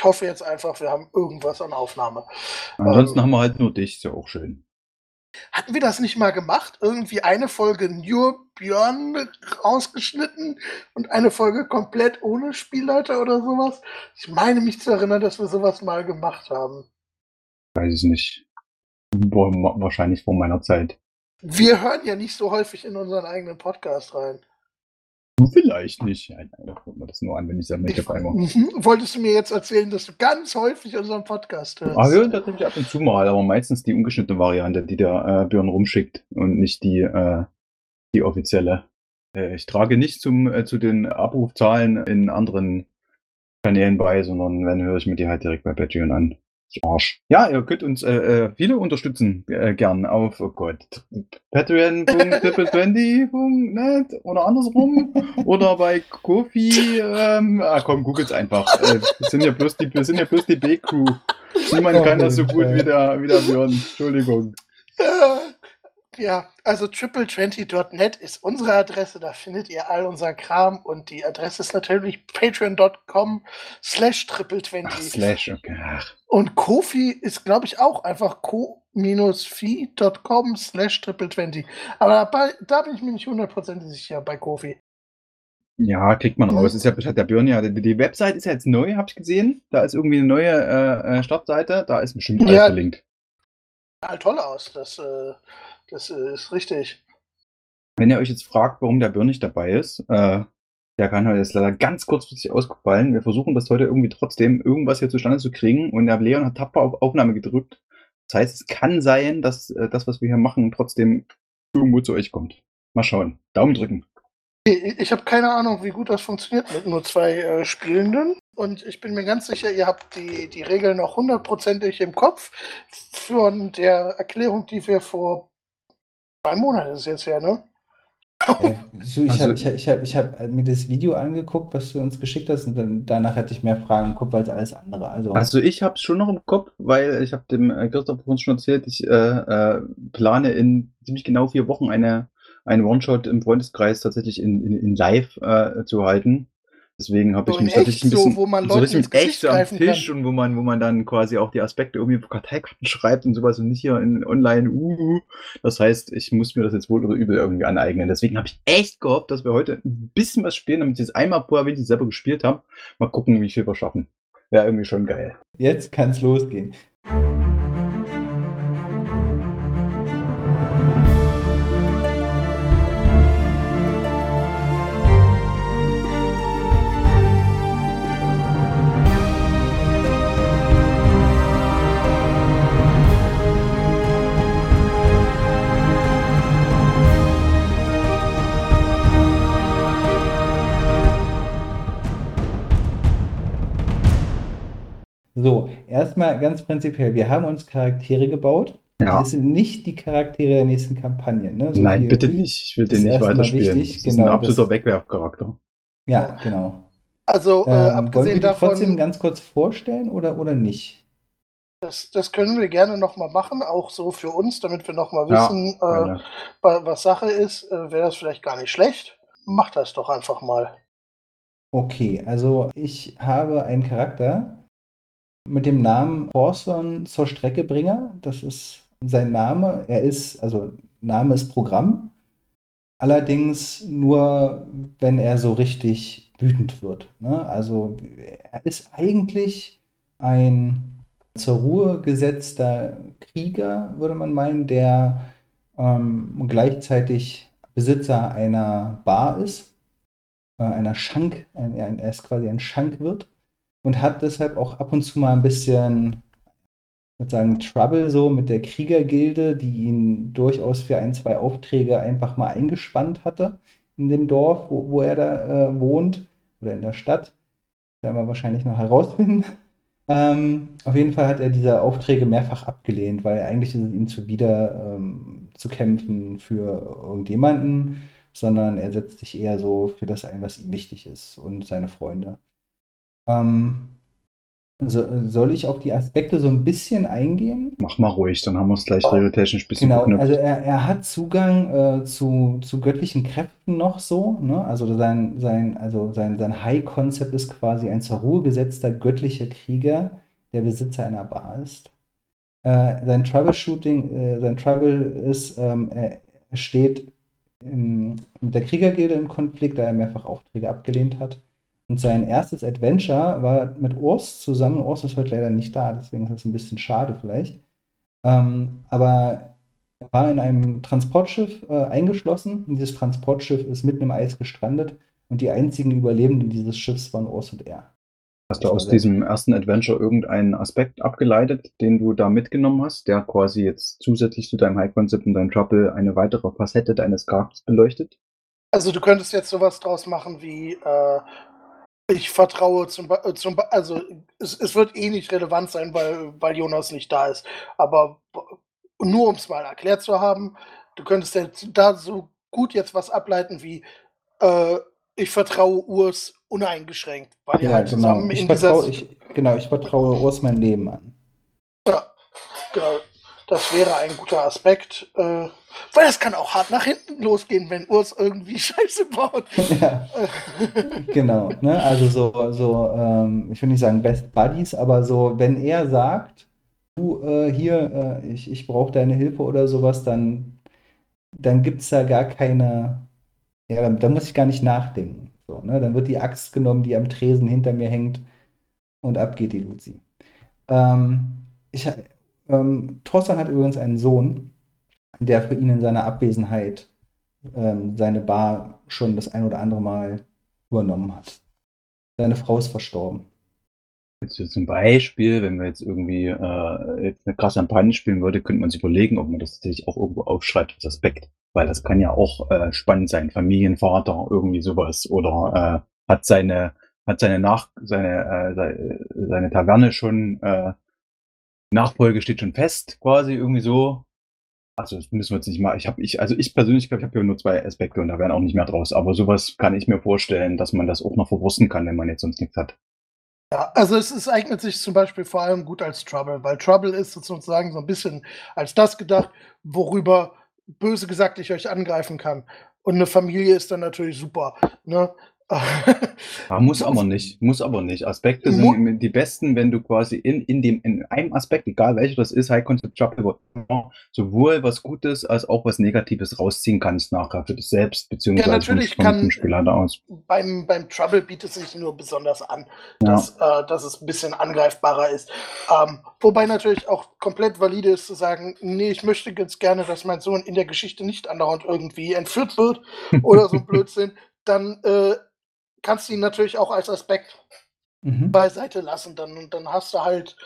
Ich hoffe jetzt einfach, wir haben irgendwas an Aufnahme. Ansonsten ähm, haben wir halt nur dich, ist ja auch schön. Hatten wir das nicht mal gemacht? Irgendwie eine Folge nur Björn rausgeschnitten und eine Folge komplett ohne Spielleiter oder sowas? Ich meine mich zu erinnern, dass wir sowas mal gemacht haben. Weiß ich nicht. Wahrscheinlich vor meiner Zeit. Wir hören ja nicht so häufig in unseren eigenen Podcast rein. Vielleicht nicht. Ja, da guckt man das nur an, wenn ich sage, habe einmal. Mhm. Wolltest du mir jetzt erzählen, dass du ganz häufig unseren Podcast hörst? Ah, ja, tatsächlich ab und zu mal, aber meistens die ungeschnittene Variante, die der äh, Björn rumschickt und nicht die, äh, die offizielle. Äh, ich trage nicht zum, äh, zu den Abrufzahlen in anderen Kanälen bei, sondern wenn höre ich mir die halt direkt bei Patreon an. Arsch. Ja, ihr könnt uns äh, äh, viele unterstützen äh, gern auf, oh Gott, patreon.triple20.net oder andersrum oder bei Kofi. Ähm, ah, komm, googelt's einfach. Äh, wir sind ja bloß die, wir sind ja bloß die B-Crew. Niemand kann das so gut wie der, wie der Björn. Entschuldigung. Ja, also triple20.net ist unsere Adresse, da findet ihr all unser Kram und die Adresse ist natürlich patreon.com slash triple20. Slash, okay. Und Kofi ist, glaube ich, auch einfach co-fi.com slash triple20. Aber dabei, da bin ich mir nicht hundertprozentig sicher bei Kofi. Ja, kriegt man raus. Ist ja, der Björn ja, die, die Website ist ja jetzt neu, habe ich gesehen. Da ist irgendwie eine neue äh, äh Startseite, da ist bestimmt alles ja, verlinkt. Sieht toll aus. Das äh, das ist richtig. Wenn ihr euch jetzt fragt, warum der Björn nicht dabei ist, äh, der kann heute jetzt leider ganz kurzfristig ausgefallen. Wir versuchen das heute irgendwie trotzdem irgendwas hier zustande zu kriegen und der Leon hat tapfer auf Aufnahme gedrückt. Das heißt, es kann sein, dass äh, das, was wir hier machen, trotzdem irgendwo zu euch kommt. Mal schauen. Daumen drücken. Ich habe keine Ahnung, wie gut das funktioniert mit nur zwei äh, Spielenden. Und ich bin mir ganz sicher, ihr habt die, die Regeln noch hundertprozentig im Kopf. Von der Erklärung, die wir vor Zwei Monate ist es jetzt her, ne? Äh, so, ich also, habe ich hab, ich hab, hab mir das Video angeguckt, was du uns geschickt hast, und dann, danach hatte ich mehr Fragen im Kopf als alles andere. Also, also ich habe es schon noch im Kopf, weil ich habe dem äh, Christoph uns schon erzählt, ich äh, äh, plane in ziemlich genau vier Wochen eine, eine One-Shot im Freundeskreis tatsächlich in, in, in live äh, zu halten. Deswegen habe so ich mich tatsächlich ein bisschen so, wo man Leute so richtig echt am Tisch kann. und wo man, wo man dann quasi auch die Aspekte irgendwie auf Karteikarten schreibt und sowas und nicht hier in online. Uh, das heißt, ich muss mir das jetzt wohl oder übel irgendwie aneignen. Deswegen habe ich echt gehofft, dass wir heute ein bisschen was spielen, damit ich jetzt einmal vorher, wenn ich selber gespielt habe, mal gucken, wie viel wir schaffen. Wäre irgendwie schon geil. Jetzt kann es losgehen. Erstmal ganz prinzipiell, wir haben uns Charaktere gebaut. Ja. Das sind nicht die Charaktere der nächsten Kampagne. Ne? So Nein, bitte nicht. Ich will den nicht weiterspielen. Wichtig. Das ist genau, ein absoluter Wegwerfcharakter. Ja, genau. Also, äh, ähm, abgesehen wollen wir die davon. trotzdem ganz kurz vorstellen oder, oder nicht? Das, das können wir gerne nochmal machen, auch so für uns, damit wir nochmal wissen, ja, äh, was Sache ist. Äh, Wäre das vielleicht gar nicht schlecht. Macht das doch einfach mal. Okay, also ich habe einen Charakter, mit dem Namen Orson zur Streckebringer. Das ist sein Name. Er ist, also Name ist Programm. Allerdings nur, wenn er so richtig wütend wird. Ne? Also er ist eigentlich ein zur Ruhe gesetzter Krieger, würde man meinen, der ähm, gleichzeitig Besitzer einer Bar ist, äh, einer Schank, ein, er ist quasi ein Schankwirt und hat deshalb auch ab und zu mal ein bisschen sagen, Trouble so mit der Kriegergilde, die ihn durchaus für ein, zwei Aufträge einfach mal eingespannt hatte in dem Dorf, wo, wo er da äh, wohnt oder in der Stadt. Werden wir wahrscheinlich noch herausfinden. Ähm, auf jeden Fall hat er diese Aufträge mehrfach abgelehnt, weil eigentlich ist es ihm zuwider ähm, zu kämpfen für irgendjemanden, sondern er setzt sich eher so für das ein, was ihm wichtig ist und seine Freunde. Ähm, So, soll ich auf die Aspekte so ein bisschen eingehen? Mach mal ruhig, dann haben wir es gleich regeltechnisch ein bisschen Genau, verknüpft. also er, er hat Zugang äh, zu, zu göttlichen Kräften noch so, ne? Also sein, sein, also sein, sein High-Concept ist quasi ein zur Ruhe gesetzter göttlicher Krieger, der Besitzer einer Bar ist. Äh, sein Troubleshooting, äh, sein Trouble ist, ähm, er steht im, mit der Kriegergilde im Konflikt, da er mehrfach Aufträge abgelehnt hat. Und sein erstes Adventure war mit Urs zusammen. Urs ist heute leider nicht da, deswegen ist das ein bisschen schade vielleicht. Ähm, aber er war in einem Transportschiff äh, eingeschlossen und dieses Transportschiff ist mitten im Eis gestrandet und die einzigen Überlebenden dieses Schiffs waren Urs und er. Hast du aus diesem ersten Adventure irgendeinen Aspekt abgeleitet, den du da mitgenommen hast, der quasi jetzt zusätzlich zu deinem High-Concept und deinem Trouble eine weitere Facette deines Charakters beleuchtet? Also du könntest jetzt sowas draus machen wie äh, ich vertraue zum, Be- äh, zum also es, es wird eh nicht relevant sein, weil, weil Jonas nicht da ist. Aber b- nur um es mal erklärt zu haben, du könntest jetzt da so gut jetzt was ableiten wie äh, ich vertraue Urs uneingeschränkt, weil Ja, halt genau. zusammen Ich in dieser vertraue, ich, genau, ich vertraue Urs mein Leben an. Ja, genau. Das wäre ein guter Aspekt. Äh, weil es kann auch hart nach hinten losgehen, wenn Urs irgendwie Scheiße baut. Ja, genau. Ne? Also so, so ähm, ich will nicht sagen Best Buddies, aber so, wenn er sagt, du äh, hier, äh, ich, ich brauche deine Hilfe oder sowas, dann, dann gibt es da gar keine, ja, da, muss ich gar nicht nachdenken. So, ne? Dann wird die Axt genommen, die am Tresen hinter mir hängt und ab geht die Luzi. Ähm, ich, ähm, Thorsten hat übrigens einen Sohn, der für ihn in seiner Abwesenheit ähm, seine Bar schon das ein oder andere Mal übernommen hat. Seine Frau ist verstorben. Jetzt so zum Beispiel, wenn wir jetzt irgendwie äh, jetzt eine krasse Kampagne spielen würde, könnte man sich überlegen, ob man das tatsächlich auch irgendwo aufschreibt als Aspekt. Weil das kann ja auch äh, spannend sein. Familienvater, irgendwie sowas. Oder äh, hat seine, hat seine Nach seine, äh, seine Taverne schon, äh, Nachfolge steht schon fest, quasi irgendwie so. Also das müssen wir jetzt nicht mal. Ich habe, ich, also ich persönlich glaube, ich habe hier nur zwei Aspekte und da werden auch nicht mehr draus. Aber sowas kann ich mir vorstellen, dass man das auch noch verwursten kann, wenn man jetzt sonst nichts hat. Ja, also es, es eignet sich zum Beispiel vor allem gut als Trouble, weil Trouble ist sozusagen so ein bisschen als das gedacht, worüber böse gesagt ich euch angreifen kann. Und eine Familie ist dann natürlich super. Ne? Ja, muss aber nicht, muss aber nicht. Aspekte sind die besten, wenn du quasi in, in dem, in einem Aspekt, egal welcher das ist, High Concept Trouble, sowohl was Gutes als auch was Negatives rausziehen kannst nachher für dich selbst, beziehungsweise natürlich vom, kann- vom Spieler da aus. beim, beim Trouble bietet es sich nur besonders an, Ja. dass, äh, dass es ein bisschen angreifbarer ist. Ähm, wobei natürlich auch komplett valide ist zu sagen, nee, ich möchte ganz gerne, dass mein Sohn in der Geschichte nicht andauernd irgendwie entführt wird oder so ein Blödsinn. Dann äh, kannst du ihn natürlich auch als Aspekt Mhm. beiseite lassen. Dann, dann hast du halt,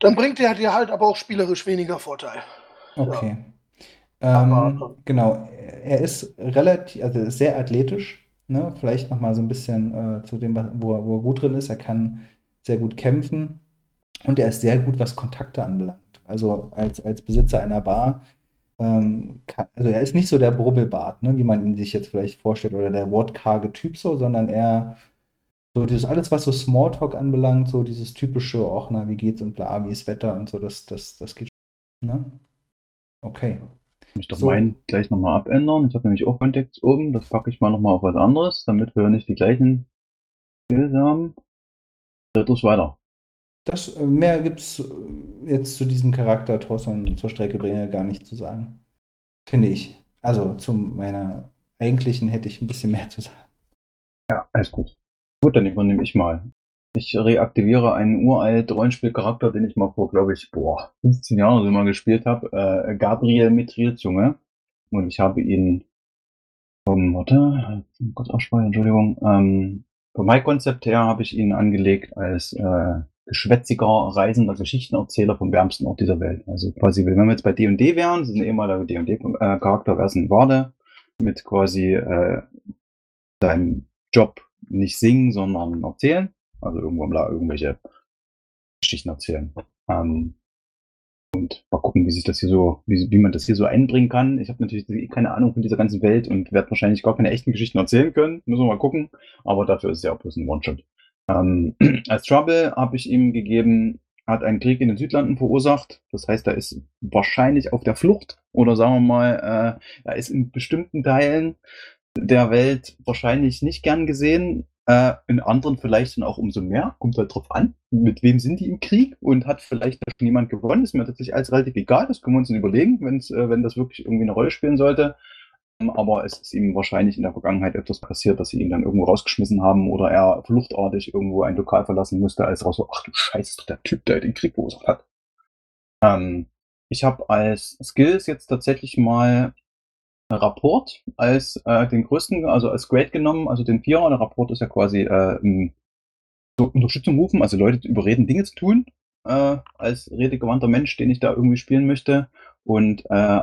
dann bringt er dir halt aber auch spielerisch weniger Vorteil. Okay. Aber- Ähm, genau, er ist relativ, also sehr athletisch, ne? Vielleicht nochmal so ein bisschen äh, zu dem, wo er, wo er gut drin ist. Er kann sehr gut kämpfen und er ist sehr gut, was Kontakte anbelangt. Also als, als Besitzer einer Bar, ähm, kann, also er ist nicht so der Brubbelbart, ne, wie man ihn sich jetzt vielleicht vorstellt, oder der wortkarge Typ so, sondern er so dieses alles, was so Smalltalk anbelangt, so dieses typische, ach na, wie geht's und bla, wie ist Wetter und so, das, das, das geht schon, ne? Okay. Ich muss doch So. meinen gleich nochmal abändern. Ich habe nämlich auch Kontext oben. Das packe ich mal nochmal auf was anderes, damit wir nicht die gleichen Skills haben. Dreht uns weiter. Das, äh, mehr gibt es jetzt zu diesem Charakter Thorsten zur Strecke bringe gar nicht zu sagen. Finde ich. Also zu meiner eigentlichen hätte ich ein bisschen mehr zu sagen. Ja, alles gut. Gut, dann übernehme ich mal. Ich reaktiviere einen uralt Rollenspielcharakter, den ich mal vor, glaube ich, boah, 15 Jahren so mal gespielt habe. Äh, Gabriel Mithrilzunge. Und ich habe ihn vom, warte, kurz aussprechen, Entschuldigung. Ähm, vom High-Konzept her habe ich ihn angelegt als äh, geschwätziger, reisender Geschichtenerzähler vom wärmsten Ort dieser Welt. Also quasi, wenn wir jetzt bei D&D wären, das ist ein ehemaliger D&D-Charakter, wäre es ein Wade mit quasi äh, seinem Job nicht singen, sondern erzählen. Also irgendwo mal irgendwelche Geschichten erzählen. Ähm, und mal gucken, wie sich das hier so, wie, wie man das hier so einbringen kann. Ich habe natürlich keine Ahnung von dieser ganzen Welt und werde wahrscheinlich gar keine echten Geschichten erzählen können. Müssen wir mal gucken. Aber dafür ist es ja auch bloß ein One-Shot. Ähm, als Trouble habe ich ihm gegeben, hat einen Krieg in den Südlanden verursacht. Das heißt, er ist wahrscheinlich auf der Flucht oder sagen wir mal, äh, er ist in bestimmten Teilen der Welt wahrscheinlich nicht gern gesehen. Äh, in anderen vielleicht dann auch umso mehr. Kommt halt drauf an, mit wem sind die im Krieg und hat vielleicht da schon jemand gewonnen. Ist mir tatsächlich alles relativ egal. Das können wir uns dann überlegen, äh, wenn das wirklich irgendwie eine Rolle spielen sollte. Aber es ist ihm wahrscheinlich in der Vergangenheit etwas passiert, dass sie ihn dann irgendwo rausgeschmissen haben oder er fluchtartig irgendwo ein Lokal verlassen musste, als raus so, ach du Scheiße, der Typ, der den Krieg verursacht hat. Ähm, ich habe als Skills jetzt tatsächlich mal Rapport als äh, den größten, also als Grade genommen, also den Vierer. Der Rapport ist ja quasi äh, so Unterstützung rufen, also Leute überreden, Dinge zu tun, äh, als redegewandter Mensch, den ich da irgendwie spielen möchte. Und äh,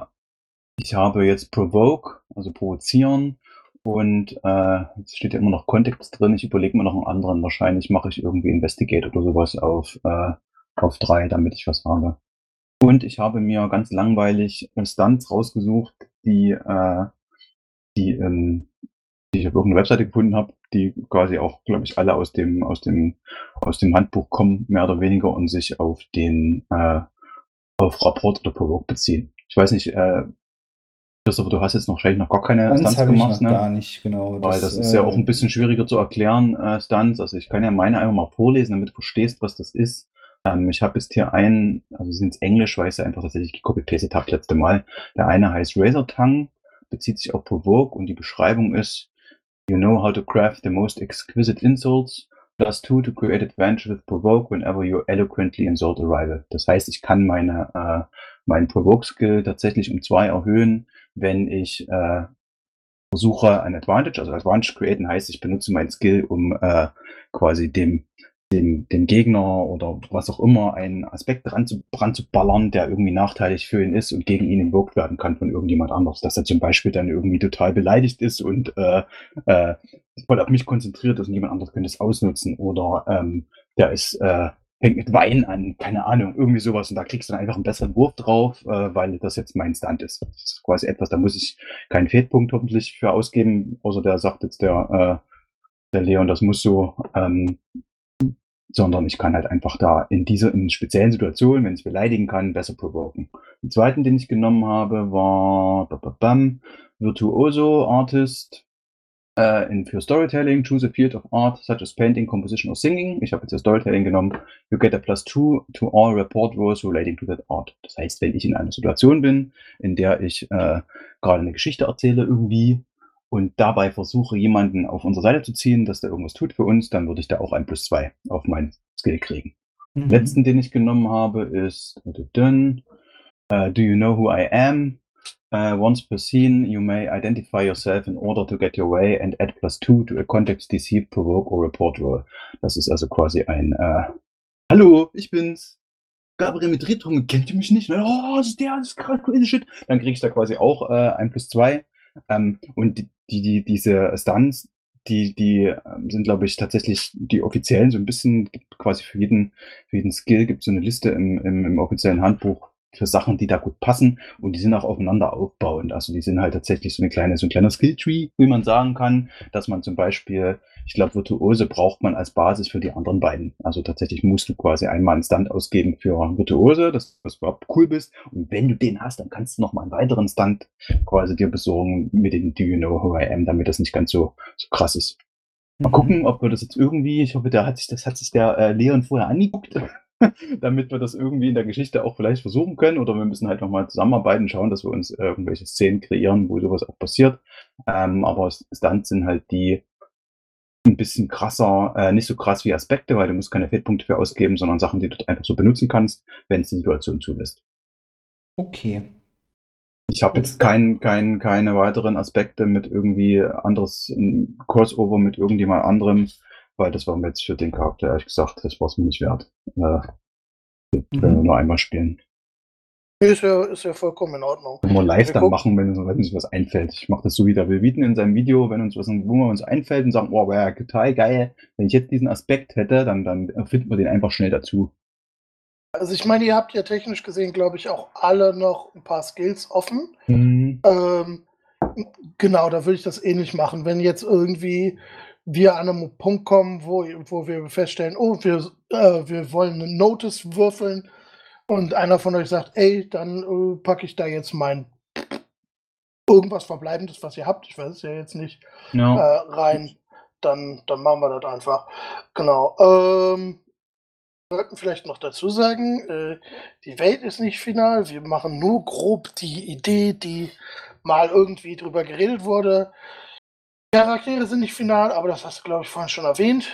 ich habe jetzt Provoke, also provozieren. Und äh, jetzt steht ja immer noch Kontext drin. Ich überlege mir noch einen anderen. Wahrscheinlich mache ich irgendwie Investigate oder sowas auf, äh, auf drei, damit ich was habe. Und ich habe mir ganz langweilig Stunts rausgesucht, die, äh, die, ähm, die ich auf irgendeiner Webseite gefunden habe, die quasi auch, glaube ich, alle aus dem, aus dem, aus dem Handbuch kommen, mehr oder weniger, und sich auf den, äh, auf Rapport oder Provoke beziehen. Ich weiß nicht, äh, Christopher, du hast jetzt noch wahrscheinlich noch gar keine Stunts Stunts gemacht, ne? ne? Gar nicht, genau. Weil das, das ist ja auch ein bisschen schwieriger zu erklären, äh, Stunts. Also ich kann ja meine einfach mal vorlesen, damit du verstehst, was das ist. Ähm, ich habe jetzt hier einen, also sind es Englisch, weil ich es einfach tatsächlich gecopy-pastet habe letzte Mal. Der eine heißt Razor Tongue, bezieht sich auf Provoke und die Beschreibung ist, you know how to craft the most exquisite insults, plus two to create advantage with Provoke whenever you eloquently insult a rival. Das heißt, ich kann meine, äh, meinen Provoke-Skill tatsächlich um zwei erhöhen, wenn ich äh, versuche, ein Advantage, also Advantage createn heißt, ich benutze meinen Skill, um äh, quasi dem dem, dem Gegner oder was auch immer einen Aspekt dran zu, dran zu ballern, der irgendwie nachteilig für ihn ist und gegen ihn invoked werden kann von irgendjemand anders. Dass er zum Beispiel dann irgendwie total beleidigt ist und äh, äh, voll auf mich konzentriert ist und jemand anderes könnte es ausnutzen. Oder ähm, der ist, äh, hängt mit Wein an, keine Ahnung, irgendwie sowas. Und da kriegst du dann einfach einen besseren Wurf drauf, äh, weil das jetzt mein Stunt ist. Das ist quasi etwas, da muss ich keinen Fehlpunkt hoffentlich für ausgeben, außer der sagt jetzt der, äh, der Leon, das muss so. Ähm, sondern ich kann halt einfach da in dieser in speziellen Situationen, wenn ich beleidigen kann, besser provoken. Den zweiten, den ich genommen habe, war bam, Virtuoso Artist äh, in, für Storytelling. Choose a field of art such as painting, composition or singing. Ich habe jetzt das Storytelling genommen. You get a plus two to all report rules relating to that art. Das heißt, wenn ich in einer Situation bin, in der ich äh, gerade eine Geschichte erzähle irgendwie und dabei versuche, jemanden auf unsere Seite zu ziehen, dass der irgendwas tut für uns, dann würde ich da auch ein plus zwei auf meinen Skill kriegen. Mhm. Letzten, den ich genommen habe, ist uh, Do you know who I am? Uh, once per scene, you may identify yourself in order to get your way and add plus two to a context deceive, provoke or report roll. Das ist also quasi ein uh, Hallo, ich bin's. Gabriel mit Ritung, kennt ihr mich nicht? Oh, das ist der, das ist gerade cool, shit. Dann kriege ich da quasi auch äh, ein plus zwei. Ähm, und die, die, diese Stunts, die, die ähm, sind, glaube ich, tatsächlich die offiziellen, so ein bisschen quasi für jeden, für jeden Skill gibt es so eine Liste im, im, im offiziellen Handbuch, für Sachen, die da gut passen und die sind auch aufeinander aufbauend. Also die sind halt tatsächlich so eine kleine, so ein kleiner Skilltree, wie man sagen kann, dass man zum Beispiel, ich glaube, Virtuose braucht man als Basis für die anderen beiden. Also tatsächlich musst du quasi einmal einen Stunt ausgeben für Virtuose, dass du überhaupt cool bist. Und wenn du den hast, dann kannst du noch mal einen weiteren Stunt quasi dir besorgen mit dem Do You Know Who I Am, damit das nicht ganz so, so krass ist. Mal mhm. gucken, ob wir das jetzt irgendwie, ich hoffe, der hat sich, das hat sich der äh, Leon vorher angeguckt. damit wir das irgendwie in der Geschichte auch vielleicht versuchen können. Oder wir müssen halt nochmal zusammenarbeiten, schauen, dass wir uns irgendwelche Szenen kreieren, wo sowas auch passiert. Ähm, aber Stunts sind halt die ein bisschen krasser, äh, nicht so krass wie Aspekte, weil du musst keine Fehlpunkte für ausgeben, sondern Sachen, die du einfach so benutzen kannst, wenn es die Situation zulässt. Okay. Ich habe jetzt kein, kein, keine weiteren Aspekte mit irgendwie anderes Crossover mit irgendjemand anderem weil das war mir jetzt für den Charakter ehrlich gesagt, das war es mir nicht wert. Äh, mhm. Wenn wir nur einmal spielen. Ist ja, ist ja vollkommen in Ordnung. Können wir live wir dann machen, wenn, wenn uns was einfällt. Ich mache das so wie der Wilwiten in seinem Video, wenn uns was wo wir uns einfällt und sagen, oh, wäre total geil. Wenn ich jetzt diesen Aspekt hätte, dann, dann finden wir den einfach schnell dazu. Also ich meine, ihr habt ja technisch gesehen, glaube ich, auch alle noch ein paar Skills offen. Mhm. Ähm, genau, da würde ich das ähnlich machen. Wenn jetzt irgendwie wir an einem Punkt kommen, wo, wo wir feststellen, oh, wir, äh, wir wollen eine Notice würfeln und einer von euch sagt, ey, dann äh, packe ich da jetzt mein irgendwas Verbleibendes, was ihr habt, ich weiß es ja jetzt nicht, Ja. äh, rein, dann, dann machen wir das einfach. Genau. Ähm, wir sollten vielleicht noch dazu sagen, äh, die Welt ist nicht final. Wir machen nur grob die Idee, die mal irgendwie drüber geredet wurde. Charaktere sind nicht final, aber das hast du, glaube ich, vorhin schon erwähnt.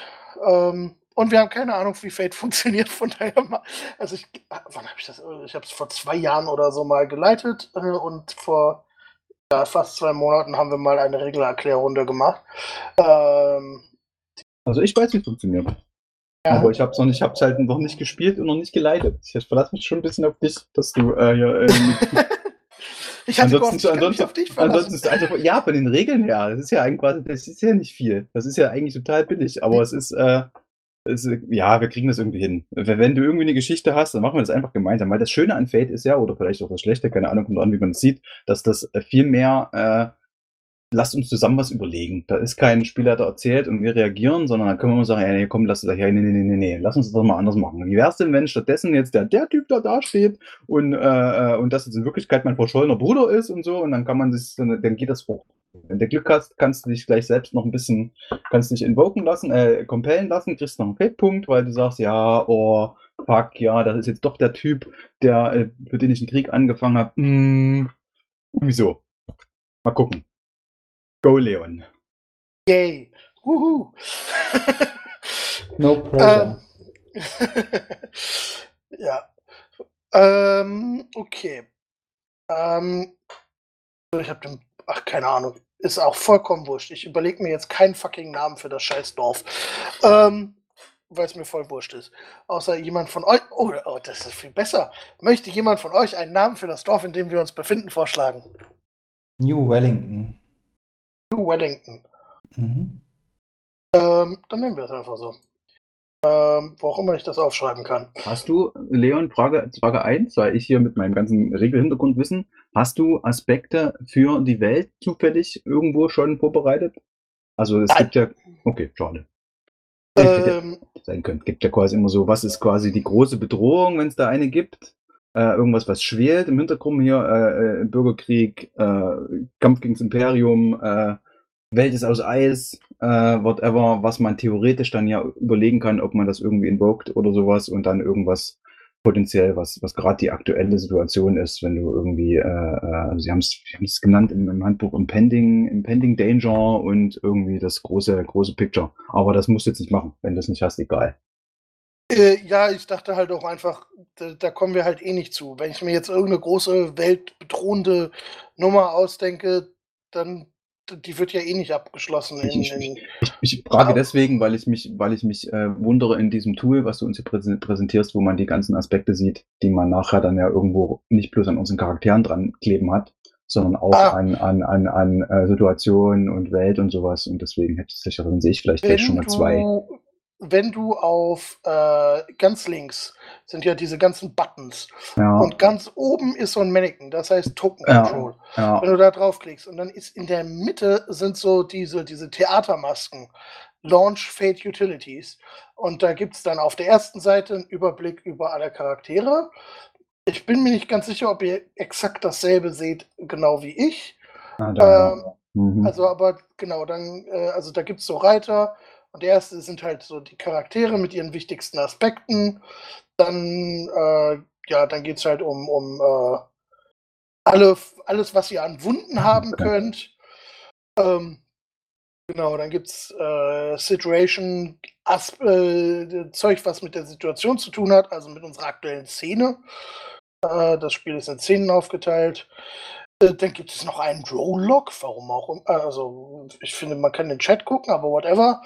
Ähm, und wir haben keine Ahnung, wie Fate funktioniert. Von daher, mal, also ich, wann habe ich das? Ich habe es vor zwei Jahren oder so mal geleitet äh, und vor ja, fast zwei Monaten haben wir mal eine Regelerklärrunde gemacht. Ähm, Also ich weiß, wie es funktioniert. ja, Aber ich habe es noch nicht, ich hab's halt noch nicht gespielt und noch nicht geleitet. Ich verlasse mich schon ein bisschen auf dich, dass du äh, hier, ähm, ich hatte gehofft, ansonsten, mich ansonsten, auf dich verlassen. ansonsten ist also, ja, von den Regeln her, das ist ja eigentlich das ist ja nicht viel. Das ist ja eigentlich total billig, aber es ist, äh, es, ja, wir kriegen das irgendwie hin. Wenn du irgendwie eine Geschichte hast, dann machen wir das einfach gemeinsam. Weil das Schöne an Fate ist ja, oder vielleicht auch das Schlechte, keine Ahnung, kommt an, wie man es sieht, dass das viel mehr, äh, lasst uns zusammen was überlegen. Da ist kein Spieler, der erzählt und wir reagieren, sondern dann können wir mal sagen, ja, nee, komm, lass das, ja, nee, nee, nee, nee, lass uns das mal anders machen. Wie wär's denn, wenn stattdessen jetzt der, der Typ da da steht und, äh, äh, und das jetzt in Wirklichkeit mein verschollener Bruder ist und so und dann kann man sich, dann, dann geht das hoch. Wenn du Glück hast, kannst du dich gleich selbst noch ein bisschen, kannst dich invoken lassen, äh, compellen lassen, kriegst noch einen Fate-Punkt, weil du sagst, ja, oh, fuck, ja, das ist jetzt doch der Typ, der, äh, für den ich einen Krieg angefangen habe. Hm, wieso? Mal gucken. Go, Leon. Yay. Wuhu. No pressure. ähm, ja. Ähm, okay. Ähm, ich habe den. Ach, keine Ahnung. Ist auch vollkommen wurscht. Ich überlege mir jetzt keinen fucking Namen für das scheiß Dorf. Ähm, weil es mir voll wurscht ist. Außer jemand von euch. Oh, oh, das ist viel besser. Möchte jemand von euch einen Namen für das Dorf, in dem wir uns befinden, vorschlagen? New Wellington. New Wellington. Mhm. Ähm, dann nehmen wir es einfach so. Ähm, wo auch immer ich das aufschreiben kann. Hast du, Leon, Frage, Frage 1, weil ich hier mit meinem ganzen Regelhintergrundwissen, hast du Aspekte für die Welt zufällig irgendwo schon vorbereitet? Also es Nein. gibt ja. Okay, schade. Ähm, sein können. Gibt ja quasi immer so, was ist quasi die große Bedrohung, wenn es da eine gibt? Äh, irgendwas, was schwelt im Hintergrund hier, äh, äh, Bürgerkrieg, äh, Kampf gegens Imperium, äh, Welt ist aus Eis, äh, whatever, was man theoretisch dann ja überlegen kann, ob man das irgendwie invoked oder sowas und dann irgendwas potenziell, was, was gerade die aktuelle Situation ist, wenn du irgendwie, also sie haben es genannt im, im Handbuch Impending, Impending Danger und irgendwie das große, große Picture. Aber das musst du jetzt nicht machen. Wenn du es nicht hast, egal. Äh, ja, ich dachte halt auch einfach, da, da kommen wir halt eh nicht zu. Wenn ich mir jetzt irgendeine große, weltbedrohende Nummer ausdenke, dann die wird ja eh nicht abgeschlossen. In, Ich- in, Ich, frage deswegen, weil ich mich, weil ich mich äh, wundere in diesem Tool, was du uns hier präsen- präsentierst, wo man die ganzen Aspekte sieht, die man nachher dann ja irgendwo nicht bloß an unseren Charakteren dran kleben hat, sondern auch Ah. an, an, an, an äh, Situationen und Welt und sowas. Und deswegen hätte ich sicher, dann sehe ich vielleicht gleich schon mal zwei. Wenn du auf äh, ganz links sind ja diese ganzen Buttons Ja, und ganz oben ist so ein Mannequin, das heißt Token Ja. Control. ja, Wenn du da draufklickst und dann ist in der Mitte sind so diese, diese Theatermasken, Launch Fate Utilities. Und da gibt es dann auf der ersten Seite einen Überblick über alle Charaktere. Ich bin mir nicht ganz sicher, ob ihr exakt dasselbe seht, genau wie ich. Ah, da, Ähm, mhm. Also, aber genau, dann, äh, also da gibt es so Reiter. Und der erste sind halt so die Charaktere mit ihren wichtigsten Aspekten. Dann, äh, ja, dann geht es halt um, um äh, alle, alles, was ihr an Wunden haben könnt. Ähm, genau, dann gibt es äh, Situation, As äh, Zeug, was mit der Situation zu tun hat, also mit unserer aktuellen Szene. Äh, das Spiel ist in Szenen aufgeteilt. Äh, dann gibt es noch einen Roll-Log, warum auch immer. Äh, Also, ich finde, man kann den Chat gucken, aber whatever.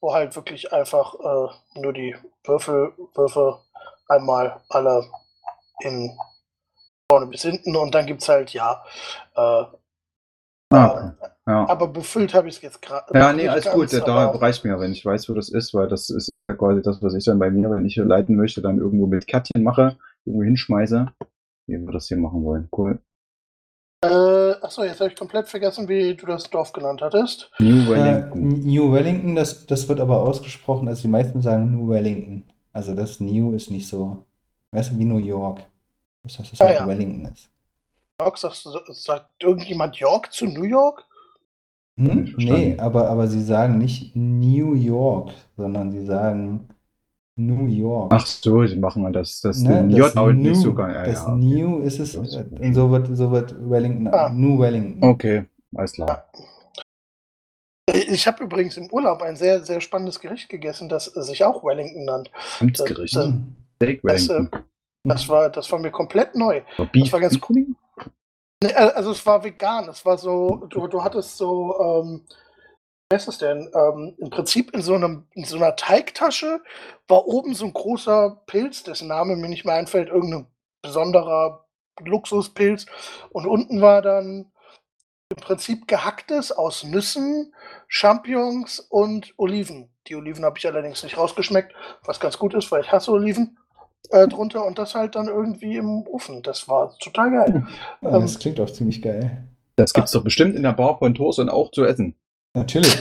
Wo halt wirklich einfach äh, nur die Würfel, Würfe einmal alle in vorne bis hinten und dann gibt es halt, ja. Äh, ah, okay. ja. aber befüllt habe ich es jetzt gerade. Ja, nee, alles ganz, gut. Da reicht mir, wenn ich weiß, wo das ist, weil das ist ja quasi das, was ich dann bei mir, wenn ich leiten möchte, dann irgendwo mit Kärtchen mache, irgendwo hinschmeiße. Wie wir das hier machen wollen. Cool. Äh, achso, jetzt habe ich komplett vergessen, wie du das Dorf genannt hattest. New Äh, Wellington. New Wellington, das, das wird aber ausgesprochen, also die meisten sagen New Wellington. Also das New ist nicht so, weißt du, wie New York. Das heißt, dass Ah, halt ja. Wellington ist. York, sagst du, sagt irgendjemand York zu New York? Hm? Nee, aber, aber sie sagen nicht New York, sondern sie sagen New York. Ach so, sie machen das, das Ne, das J auch nicht New, so geil. Ja, das ja, okay. New ist es, Das ist äh, und so wird, so wird Wellington, Ah. New Wellington. Okay, alles klar. Ich habe übrigens im Urlaub ein sehr, sehr spannendes Gericht gegessen, das sich auch Wellington nannt. Amtsgericht. Das- Hm. Steak das, äh, Wellington. Das war, das war mir komplett neu. Beef war ganz? Nee, äh, Also es war vegan. Es war so, du, du hattest so, ähm, heißt es denn? Ähm, Im Prinzip in so, einem, in so einer Teigtasche war oben so ein großer Pilz, dessen Name mir nicht mehr einfällt, irgendein besonderer Luxuspilz. Und unten war dann im Prinzip gehacktes aus Nüssen, Champignons und Oliven. Die Oliven habe ich allerdings nicht rausgeschmeckt, was ganz gut ist, weil ich hasse Oliven. Äh, drunter und das halt dann irgendwie im Ofen. Das war total geil. Ja, das klingt auch ziemlich geil. Das gibt's doch bestimmt in der Bar von Thorsten auch zu essen. Natürlich,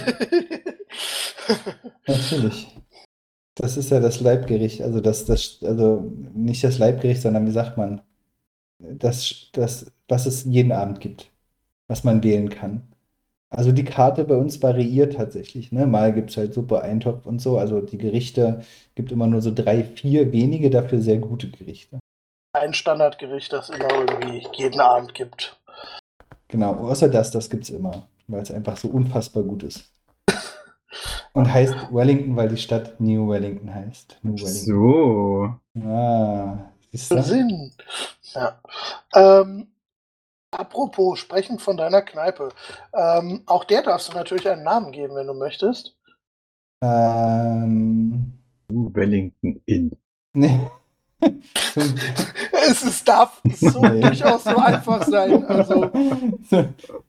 natürlich. Das ist ja das Leibgericht, also das, das, also nicht das Leibgericht, sondern wie sagt man, das, das, was es jeden Abend gibt, was man wählen kann. Also die Karte bei uns variiert tatsächlich. Ne? Mal gibt es halt Suppe, Eintopf und so. Also die Gerichte gibt immer nur so drei, vier wenige, dafür sehr gute Gerichte. ein Standardgericht, das immer irgendwie jeden Abend gibt. Genau, außer das, das gibt es immer, weil es einfach so unfassbar gut ist. Und heißt Wellington, weil die Stadt New Wellington heißt. New Wellington. So. Ah, siehst du? Sinn. Ja. Ähm, apropos, sprechend von deiner Kneipe. Ähm, auch der darfst du natürlich einen Namen geben, wenn du möchtest. Ähm, New Wellington Inn. nee. Zum, Es ist, darf so durchaus so einfach sein. Also,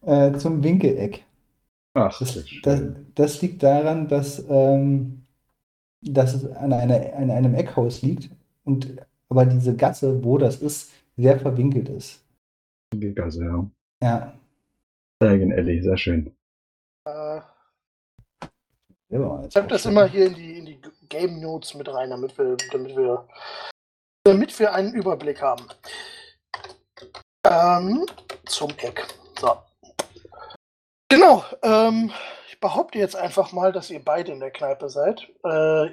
äh, zum Winkeleck. Ach, Das, das das, schön. liegt daran, dass, ähm, dass es an, einer, an einem Eckhaus liegt und aber diese Gasse, wo das ist, sehr verwinkelt ist. Also, ja. Ja. Dragon Alley, sehr schön. äh, ich habe das immer hier in die, in die Game Notes mit rein, damit wir, damit wir, damit wir einen Überblick haben. Ähm, zum Eck. So. Genau. Ähm, ich behaupte jetzt einfach mal, dass ihr beide in der Kneipe seid. Äh,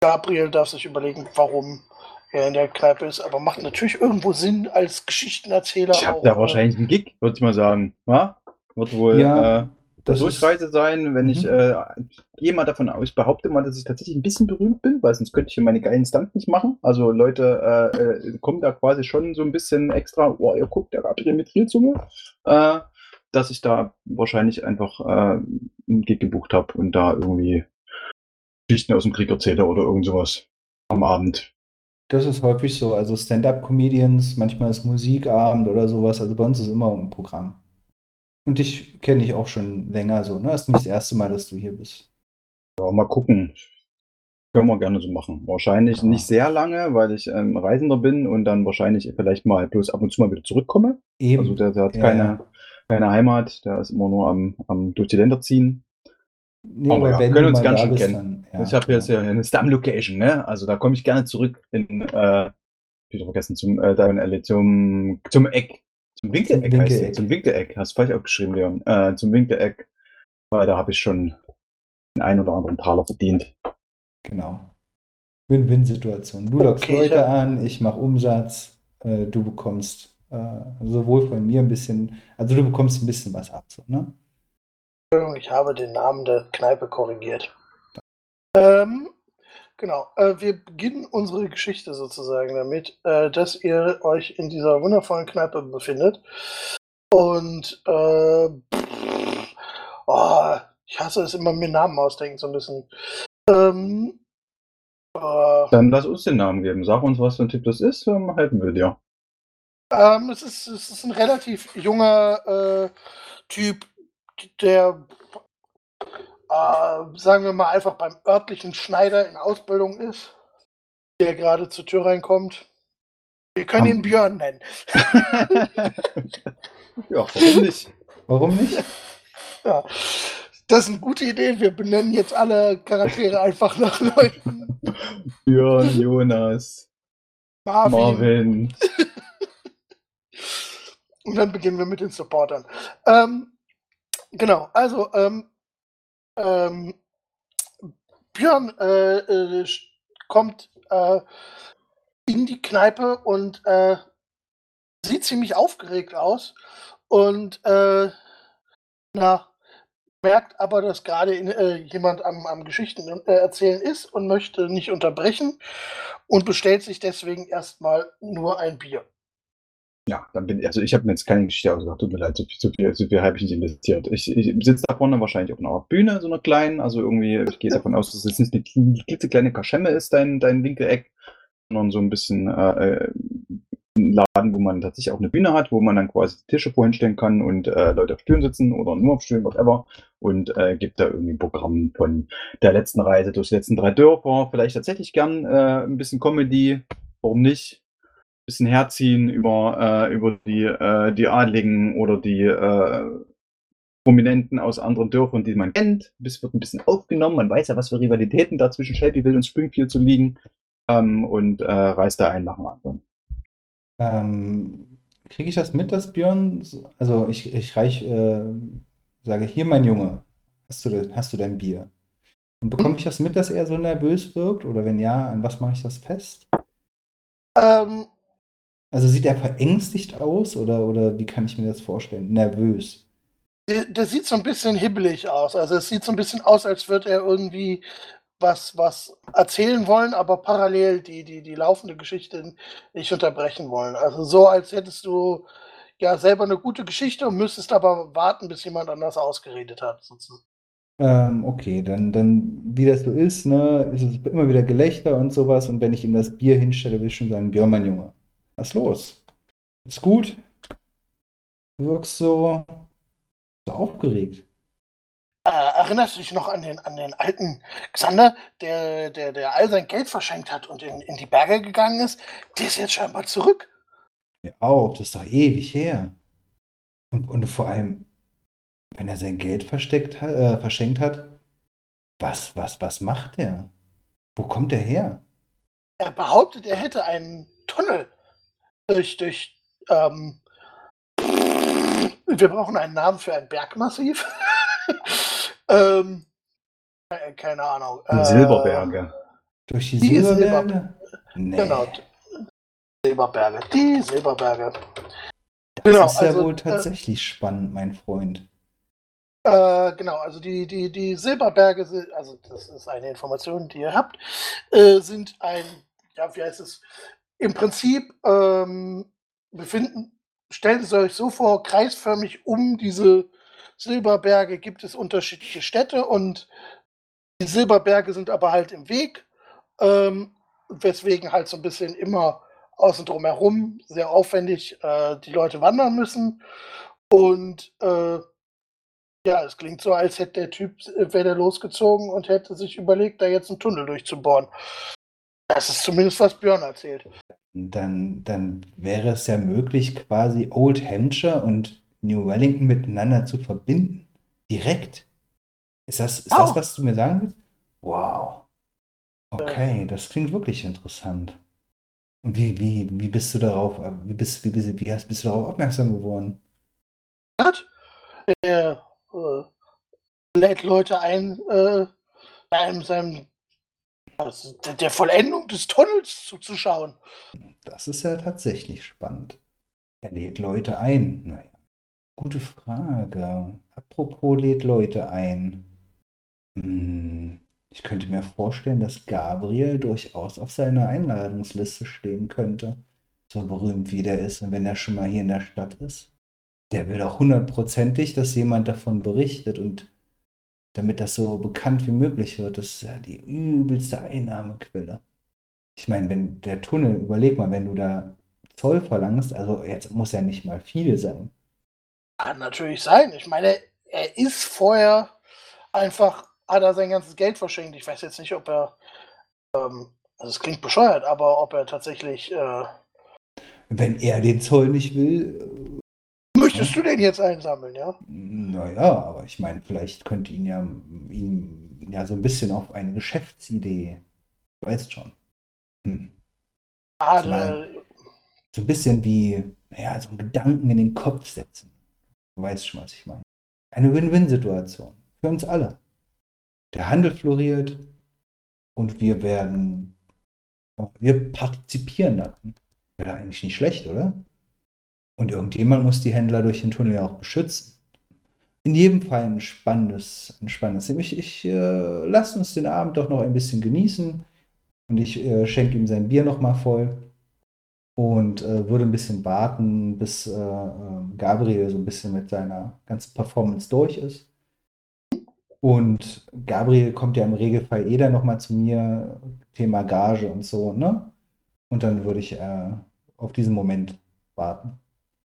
Gabriel darf sich überlegen, warum er in der Kneipe ist, aber macht natürlich irgendwo Sinn als Geschichtenerzähler. Ich habe da äh, wahrscheinlich einen Gig, würde ich mal sagen. Ja? Wird wohl Ja, äh, das Durchreise sein, wenn ich Mhm. äh, gehe mal davon aus, behaupte mal, dass ich tatsächlich ein bisschen berühmt bin, weil sonst könnte ich hier meine geilen Stunts nicht machen. Also Leute äh, äh, kommen da quasi schon so ein bisschen extra, oh, ihr guckt, der Gabriel mit Trilzunge, äh, dass ich da wahrscheinlich einfach äh, einen Gig gebucht habe und da irgendwie Geschichten aus dem Krieg erzähle oder irgend sowas am Abend. Das ist häufig so. Also Stand-up-Comedians, manchmal ist Musikabend oder sowas. Also bei uns ist immer ein Programm. Und dich kenne ich auch schon länger so. Ne? Das ist nicht das erste Mal, dass du hier bist. Ja, mal gucken. Können wir gerne so machen. Wahrscheinlich Ja. nicht sehr lange, weil ich ähm, Reisender bin und dann wahrscheinlich vielleicht mal bloß ab und zu mal wieder zurückkomme. Eben. Also der, der hat Ja, keine, ja. keine Heimat, der ist immer nur am, am durch die Länder ziehen. Nee, Aber ja, wenn können uns ganz schön kennen. dann. Ich habe jetzt ja eine Stamm-Location, ne? Also da komme ich gerne zurück in, äh, wieder vergessen, zum, äh, zum, zum Eck. Zum Winkeleck Zum heißt es. Winkeleck. Zum Winkeleck, hast du falsch aufgeschrieben, Leon. Äh, zum Winkeleck, weil da habe ich schon den einen oder anderen Taler verdient. Genau. Win-Win-Situation. Du lockst Okay, Leute ja. an, ich mache Umsatz, äh, du bekommst äh, sowohl von mir ein bisschen, also du bekommst ein bisschen was ab. So, ne? Entschuldigung, ich habe den Namen der Kneipe korrigiert. Ähm, genau. Äh, wir beginnen unsere Geschichte sozusagen damit, äh, dass ihr euch in dieser wundervollen Kneipe befindet. Und äh, pff, oh, ich hasse es immer, mir Namen ausdenken, so ein bisschen. Ähm, äh, Dann lass uns den Namen geben. Sag uns, was für ein Typ das ist, dann helfen wir dir. Ähm, es, ist, es ist ein relativ junger äh, Typ, der, äh, sagen wir mal, einfach beim örtlichen Schneider in Ausbildung ist, der gerade zur Tür reinkommt. Wir können Am- ihn Björn nennen. Ja, warum nicht? Warum nicht? Ja. Das ist eine gute Idee. Wir benennen jetzt alle Charaktere einfach nach Leuten. Björn, Jonas, Marvin. Marvin. Und dann beginnen wir mit den Supportern. Ähm, genau, also ähm, ähm, Björn äh, äh, kommt äh, in die Kneipe und äh, sieht ziemlich aufgeregt aus und äh, na, merkt aber, dass gerade äh, jemand am, am Geschichten äh, erzählen ist und möchte nicht unterbrechen und bestellt sich deswegen erstmal nur ein Bier. Ja, dann bin ich, also ich habe mir jetzt keine Geschichte ausgedacht, tut mir leid, so viel, so viel, so viel habe ich nicht investiert. Ich, ich sitze da vorne wahrscheinlich auf einer Bühne, so einer kleinen, also irgendwie, ich gehe davon aus, dass es jetzt nicht eine klitzekleine Kaschemme ist, dein, dein Winkeleck, sondern so ein bisschen äh, äh, ein Laden, wo man tatsächlich auch eine Bühne hat, wo man dann quasi Tische vorhin stellen kann und äh, Leute auf Stühlen sitzen oder nur auf Stühlen, whatever, und äh, gibt da irgendwie ein Programm von der letzten Reise durch die letzten drei Dörfer, vielleicht tatsächlich gern äh, ein bisschen Comedy, warum nicht? Bisschen herziehen über, äh, über die, äh, die Adligen oder die äh, Prominenten aus anderen Dörfern, die man kennt. Es wird ein bisschen aufgenommen. Man weiß ja, was für Rivalitäten da zwischen Shelbyville und Springfield zu liegen. Ähm, und äh, reißt da einen nach dem anderen. Ähm, kriege ich das mit, dass Björn, so- also ich, ich reich, äh, sage, hier mein Junge, hast du, hast du dein Bier? Und bekomme ich das mit, dass er so nervös wirkt? Oder wenn ja, an was mache ich das fest? Ähm, Also sieht er verängstigt aus oder, oder wie kann ich mir das vorstellen? Nervös. Der, der sieht so ein bisschen hibbelig aus. Also es sieht so ein bisschen aus, als würde er irgendwie was, was erzählen wollen, aber parallel die, die, die laufende Geschichte nicht unterbrechen wollen. Also so, als hättest du ja selber eine gute Geschichte und müsstest aber warten, bis jemand anders ausgeredet hat. sozusagen. Ähm, okay, dann, dann, wie das so ist, ne, ist es immer wieder Gelächter und sowas. Und wenn ich ihm das Bier hinstelle, will ich schon sagen, Björn, mein Junge, was ist los? Ist gut? Du wirkst so, so aufgeregt. Äh, erinnerst du dich noch an den, an den alten Xander, der, der, der all sein Geld verschenkt hat und in, in die Berge gegangen ist? Der ist jetzt scheinbar zurück. Ja, auch, das ist doch ewig her. Und, und vor allem, wenn er sein Geld versteckt äh, verschenkt hat, was, was, was macht er? Wo kommt er her? Er behauptet, er hätte einen Tunnel durch, durch, ähm, wir brauchen einen Namen für ein Bergmassiv. ähm, äh, keine Ahnung. Die äh, Silberberge. Durch die Die Silberberge? Nee. Genau. Silberberge. Die Silberberge. Das Genau, ist ja also, wohl äh, tatsächlich spannend, mein Freund. Äh, genau, also die, die, die Silberberge, sind, also das ist eine Information, die ihr habt, äh, sind ein, ja, wie heißt es, im Prinzip ähm, befinden, stellt es euch so vor, kreisförmig um diese Silberberge gibt es unterschiedliche Städte und die Silberberge sind aber halt im Weg, ähm, weswegen halt so ein bisschen immer außen drum herum sehr aufwendig äh, die Leute wandern müssen und äh, ja, es klingt so, als hätte der Typ, äh, wäre der losgezogen und hätte sich überlegt, da jetzt einen Tunnel durchzubohren. Das ist zumindest, was Björn erzählt. Dann, dann wäre es ja möglich, quasi Old Hampshire und New Wellington miteinander zu verbinden. Direkt. Ist das, ist das, Oh. was du mir sagen willst? Wow. Okay, das klingt wirklich interessant. Und wie, wie, wie bist du darauf, äh, wie bist, wie, bist, wie hast, bist du darauf aufmerksam geworden? Hat. Er äh, lädt Leute ein, äh, seinem, seinem, also der, Vollendung des Tunnels zuzuschauen. Das ist ja tatsächlich spannend. Er lädt Leute ein. Naja, gute Frage. Apropos lädt Leute ein. Hm, ich könnte mir vorstellen, dass Gabriel durchaus auf seiner Einladungsliste stehen könnte. So berühmt wie der ist und wenn er schon mal hier in der Stadt ist. Der will auch hundertprozentig, dass jemand davon berichtet und damit das so bekannt wie möglich wird. Das ist ja die übelste Einnahmequelle. Ich meine, wenn der Tunnel, überleg mal, wenn du da Zoll verlangst, also jetzt muss ja nicht mal viel sein. Kann natürlich sein. Ich meine, er ist vorher einfach, hat er sein ganzes Geld verschenkt. Ich weiß jetzt nicht, ob er, ähm, also es klingt bescheuert, aber ob er tatsächlich äh, wenn er den Zoll nicht will, Möchtest du den jetzt einsammeln, ja? naja, aber ich meine, vielleicht könnte ihn ja, ihn ja so ein bisschen auf eine Geschäftsidee, du weißt schon. Hm. Ah, mein- äh, So ein bisschen wie, naja, so einen Gedanken in den Kopf setzen. Du weißt schon, was ich meine. Eine Win-Win-Situation. Für uns alle. Der Handel floriert und wir werden, wir partizipieren daran. Wäre eigentlich nicht schlecht, oder? Und irgendjemand muss die Händler durch den Tunnel ja auch beschützen. In jedem Fall ein spannendes, ein spannendes. Ich, ich äh, lass uns den Abend doch noch ein bisschen genießen und ich äh, schenke ihm sein Bier nochmal voll und äh, würde ein bisschen warten, bis äh, äh, Gabriel so ein bisschen mit seiner ganzen Performance durch ist. Und Gabriel kommt ja im Regelfall eh dann nochmal zu mir, Thema Gage und so, ne? Und dann würde ich äh, auf diesen Moment warten.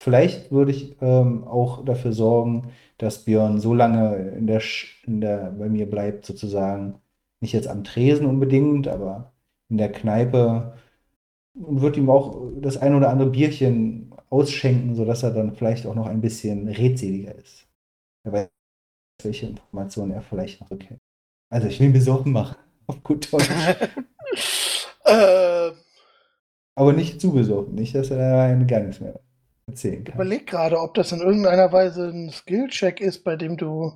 Vielleicht würde ich ähm, auch dafür sorgen, dass Björn so lange in der, in der, bei mir bleibt, sozusagen, nicht jetzt am Tresen unbedingt, aber in der Kneipe und wird ihm auch das ein oder andere Bierchen ausschenken, sodass er dann vielleicht auch noch ein bisschen redseliger ist. Wer weiß, welche Informationen er vielleicht noch rückhält. Also ich will ihn besoffen machen, auf gut Deutsch. äh, Aber nicht zu besoffen, nicht, dass er da gar nichts mehr erzählen kann. überleg gerade, ob das in irgendeiner Weise ein Skill-Check ist, bei dem du.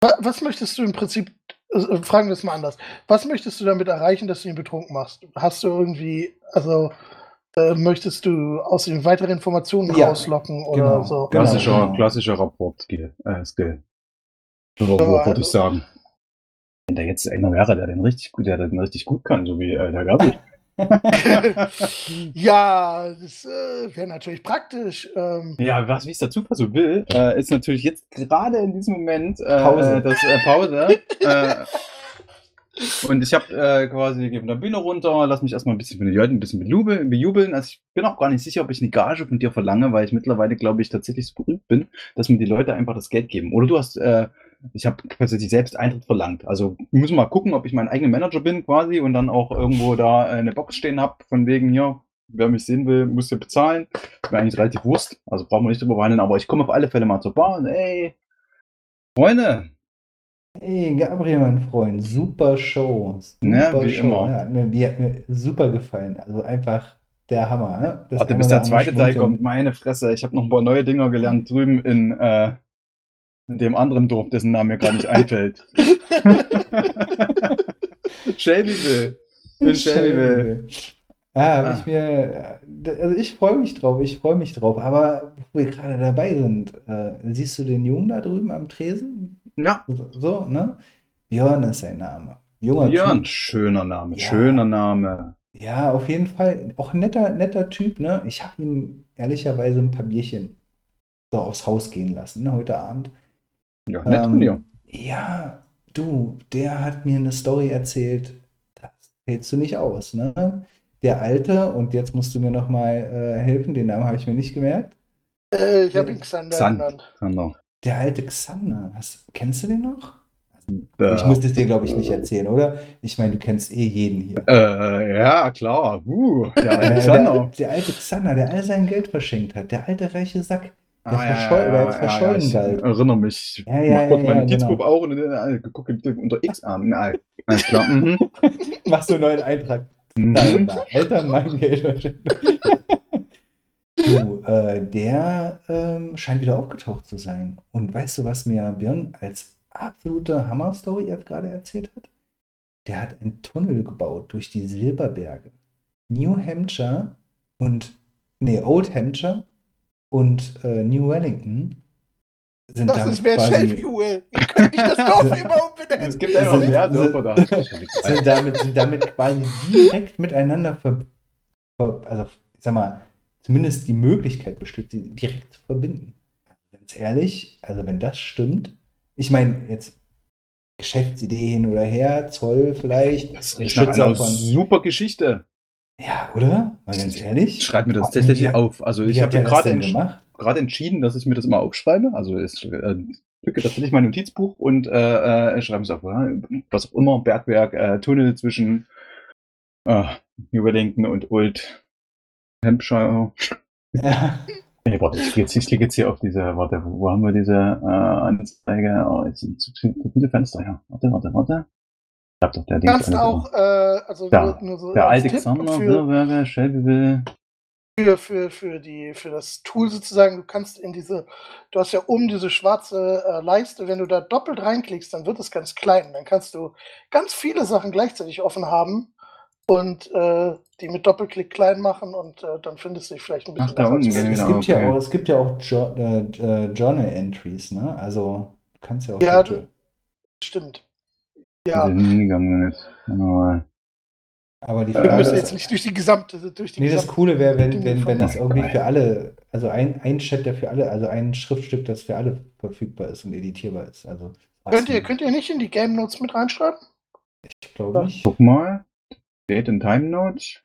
Wa- Was möchtest du im Prinzip. äh, Fragen wir es mal anders. Was möchtest du damit erreichen, dass du ihn betrunken machst? Hast du irgendwie. Also. Äh, möchtest du aus ihm weitere Informationen Ja, rauslocken oder genau. so? Genau, Klassischer, genau. klassischer Rapport-Skill. Äh, Skill. So, Ja, würde also- ich sagen. Wenn da jetzt einer wäre, der den richtig gut, der den richtig gut kann, so wie äh, der Gabi. ja, das äh, wäre natürlich praktisch. Ähm, Ja, was wie es der Zufall so will, äh, ist natürlich jetzt gerade in diesem Moment äh, Pause. äh, das äh, Pause. äh, und ich habe äh, quasi von der Bühne runter, lass mich erstmal ein bisschen von den Leuten ein bisschen bejubeln, bejubeln. Also ich bin auch gar nicht sicher, ob ich eine Gage von dir verlange, weil ich mittlerweile, glaube ich, tatsächlich so berühmt bin, dass mir die Leute einfach das Geld geben. Oder du hast, äh, ich habe tatsächlich selbst Eintritt verlangt. Also wir müssen mal gucken, ob ich mein eigener Manager bin quasi und dann auch irgendwo da äh, eine Box stehen habe, von wegen hier, wer mich sehen will, muss ja bezahlen. Wäre eigentlich relativ Wurst, also brauchen wir nicht drüber verhandeln, aber ich komme auf alle Fälle mal zur Bar und ey, Freunde, Hey, Gabriel, mein Freund, super Show. Super Ja, wie Show. immer. Ja, hat mir, die hat mir super gefallen. Also einfach der Hammer. Ne? Das warte, bis der zweite Teil kommt, meine Fresse, ich habe noch ein paar neue Dinger gelernt drüben in, äh, in dem anderen Dorf, dessen Name mir gerade nicht einfällt. Shelbyville. In Shelbyville. Ja, Ah. ich mir, also ich freue mich drauf, ich freue mich drauf. Aber wo wir gerade dabei sind, äh, siehst du den Jungen da drüben am Tresen? Ja, So, so, ne? Björn ist sein Name. Junger Björn, Typ. schöner Name, Ja. schöner Name. Ja, auf jeden Fall. Auch ein netter, netter Typ, ne? Ich habe ihm ehrlicherweise ein paar Bierchen so aufs Haus gehen lassen, ne, heute Abend. Ja, nett von Ähm, dir. Ja, du, der hat mir eine Story erzählt, das hältst du nicht aus, ne? Der Alte, und jetzt musst du mir nochmal äh, helfen, den Namen habe ich mir nicht gemerkt. äh, ich habe ihn Xander Xand. genannt. Xander. Der alte Xander, hast, kennst du den noch? Äh, Ich muss es dir, glaube ich, nicht erzählen, oder? Ich meine, du kennst eh jeden hier. äh, ja, klar. Uh, der Alexander. der, der alte Xander, der all sein Geld verschenkt hat, der alte reiche Sack. Der Ah, ja, verscholl- ja, der ja, jetzt ja, verschollen ich galt. erinnere mich. Ja, ja, Mach kurz ja, ja, genau. auch und äh, gucke unter X an. Nein, alles klar. Mhm. Machst du einen neuen Eintrag. Mhm. Da, Alter, mein Geld. Du, äh, der ähm, scheint wieder aufgetaucht zu sein. Und weißt du, was mir Björn als absolute Hammer-Story jetzt gerade erzählt hat? Der hat einen Tunnel gebaut durch die Silberberge. New Hampshire und, nee, Old Hampshire und äh, New Wellington sind Das damit ist mehr quasi. Wie könnte ich das Dorf immer umbenennen? Es gibt einfach mehr Dörfer da. sind damit, sind damit quasi direkt miteinander ver, ver, also ich sag mal, zumindest die Möglichkeit besteht, sie direkt zu verbinden. Ganz ehrlich, also wenn das stimmt, ich meine, jetzt Geschäftsidee hin oder her, Zoll vielleicht, Das einer von- super Geschichte. Ja, oder? Mal ganz ehrlich. Schreib mir das tatsächlich auf. Also ich habe gerade entsch gerade entschieden, dass ich mir das mal aufschreibe. Also ich äh, picke tatsächlich mein Notizbuch und äh, äh, schreibe es auf. Was auch immer, Bergwerk, äh, Tunnel zwischen äh, New Wellington und Old Hampshire. Ja. Nee, warte, ich, jetzt, ich jetzt hier auf diese, warte, wo, haben wir diese äh, Anzeige? Oh, jetzt sind zu viele, zu viele Fenster, ja. Warte, warte, warte. Ich hab doch der Du kannst auch, äh, also Da, nur, so Der als Tipp Alexander für, Wirberger, Shelbyville. für, für, für, die, für das Tool sozusagen, du kannst in diese, du hast ja oben diese schwarze äh, Leiste, wenn du da doppelt reinklickst, dann wird es ganz klein. Dann kannst du ganz viele Sachen gleichzeitig offen haben und äh, die mit Doppelklick klein machen und äh, dann findest du dich vielleicht ein bisschen Ach, da unten, zu Es, ja, genau, gibt ja okay. auch, es gibt ja auch jo äh, äh, Journal Entries, ne? Also du kannst ja auch. Ja, so- Stimmt. Ja. Hingegangen ist. Genau. aber die wir Frage müssen ist, jetzt nicht durch die gesamte, durch die Nee, das Coole wäre, wenn, wenn, wenn das irgendwie für alle, also ein, ein Chat, der für alle, also ein Schriftstück, das für alle verfügbar ist und editierbar ist. Also Könnt ihr, könnt ihr nicht in die Game Notes mit reinschreiben? ich glaube nicht. Guck mal. Date and Time Notes?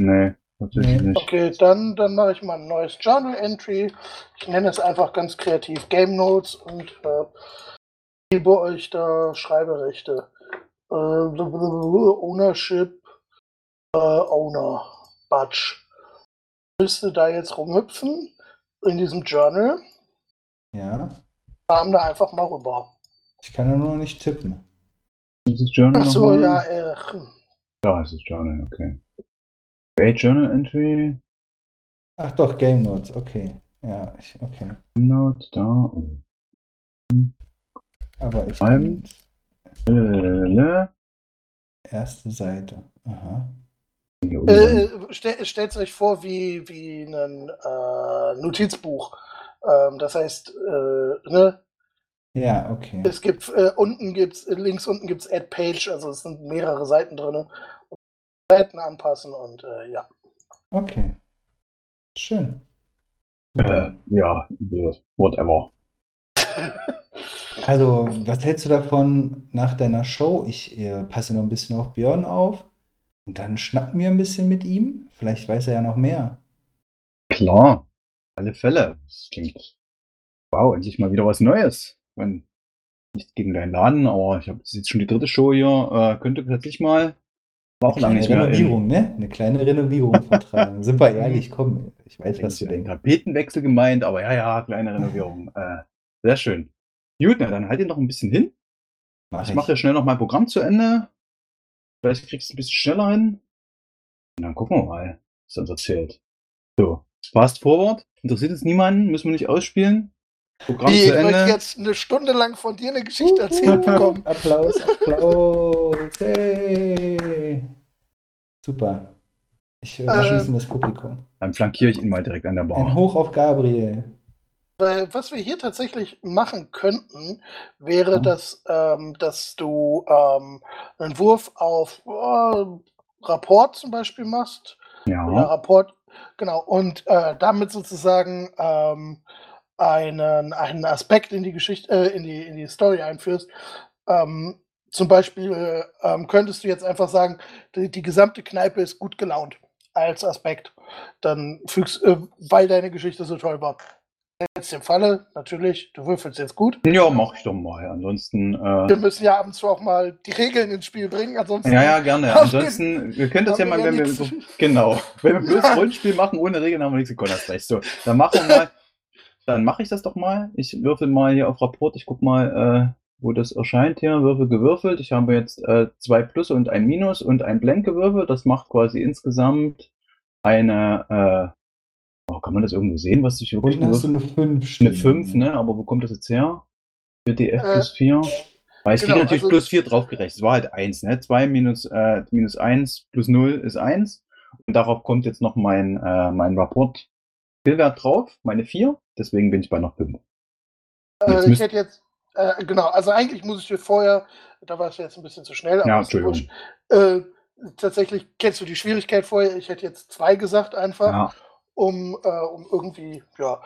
Nee, tatsächlich Nee. nicht. Okay, dann, dann mache ich mal ein neues Journal Entry. Ich nenne es einfach ganz kreativ Game Notes und äh, gebe euch da Schreiberechte. Äh, Ownership, äh, Owner, Batch. Müsste da jetzt rumhüpfen in diesem Journal, Ja, kam da einfach mal rüber. ich kann ja nur noch nicht tippen. Dieses Journal Achso, nochmal? ja, äh, hm. Da ist das Journal, okay. Create Journal Entry. Ach doch, Game Notes, okay. Ja, ich, okay. Note, da. Oh. Aber ich Schreiben. Äh, erste Seite. Aha. oben. Äh, stell, stellt euch vor wie, wie ein äh, Notizbuch. Ähm, das heißt, äh, ne, Ja, okay. es gibt äh, unten gibt's, äh, links unten gibt's Add Page, also es sind mehrere Seiten drin. Seiten anpassen und äh, ja. Okay. Schön. äh, ja, whatever. Also, was hältst du davon nach deiner Show? Ich äh, passe noch ein bisschen auf Björn auf und dann schnacken wir ein bisschen mit ihm. Vielleicht weiß er ja noch mehr. Klar, alle Fälle. Das klingt. Wow, endlich mal wieder was Neues. Ich meine, nicht gegen deinen Laden, aber ich habe jetzt schon die dritte Show hier. Äh, könnte plötzlich mal. Auch Eine lange kleine nicht mehr. Renovierung, ne? Eine kleine Renovierung vertragen. Sind wir ehrlich, komm, ich weiß, was Hast du du den denkst. Tapetenwechsel gemeint, aber ja, ja, kleine Renovierung. äh, sehr schön. Gut, na, dann halt ihn noch ein bisschen hin. Mach Ich mache ja schnell noch mein Programm zu Ende. Vielleicht kriegst du es ein bisschen schneller hin. Und dann gucken wir mal, was er uns erzählt. So, fast forward. Interessiert es niemanden, müssen wir nicht ausspielen. Programm Wie, zu ich möchte Ende. jetzt eine Stunde lang von dir eine Geschichte erzählt bekommen. Applaus, Applaus. Hey. Super. Ich äh, Ähm, schließe das Publikum. Dann flankiere ich ihn mal direkt an der Ein Bar. Hoch auf Gabriel. Weil was wir hier tatsächlich machen könnten, wäre, Ja. dass, ähm, dass du ähm, einen Wurf auf äh, Rapport zum Beispiel machst. Oder Ja, Rapport, genau, und äh, damit sozusagen ähm, einen, einen Aspekt in die Geschichte, äh, in, die, in die Story einführst. Ähm, zum Beispiel äh, ähm, könntest du jetzt einfach sagen, die, die gesamte Kneipe ist gut gelaunt als Aspekt. Dann fügst, äh, weil deine Geschichte so toll war. Jetzt im Falle, natürlich, du würfelst jetzt gut. ja, mach ich doch mal. Ansonsten, äh, Wir müssen ja ab und zu auch mal die Regeln ins Spiel bringen, ansonsten. ja, ja, gerne. Ansonsten, wir können das ja mal, wenn ja wir so, genau, wenn wir bloß Rollenspiel machen ohne Regeln, haben wir nichts gekonnt, recht. So, dann machen wir mal, dann mache ich das doch mal. Ich würfel mal hier auf Rapport, ich guck mal, äh, wo das erscheint hier. Würfel gewürfelt. Ich habe jetzt äh, zwei Plus und ein Minus und ein Blank gewürfelt. Das macht quasi insgesamt eine, äh, oh, kann man das irgendwo sehen, was ich wirklich Unten hast du eine 5 Eine stehen. 5, ne? Aber wo kommt das jetzt her? 4df Äh, plus 4. Weil es genau, kriegt natürlich also- plus 4 draufgerechnet. Es war halt 1, ne? 2 minus, äh, minus 1 plus 0 ist 1. Und darauf kommt jetzt noch mein, äh, mein Rapport Skillwert drauf, meine 4. Deswegen bin ich bei noch 5. Äh, Jetzt ich hätte jetzt, äh, genau, also eigentlich muss ich dir vorher, da war es jetzt ein bisschen zu schnell, Ja, ist Entschuldigung. Äh, tatsächlich kennst du die Schwierigkeit vorher. Ich hätte jetzt zwei gesagt einfach, Ja. Um, äh, um irgendwie, ja,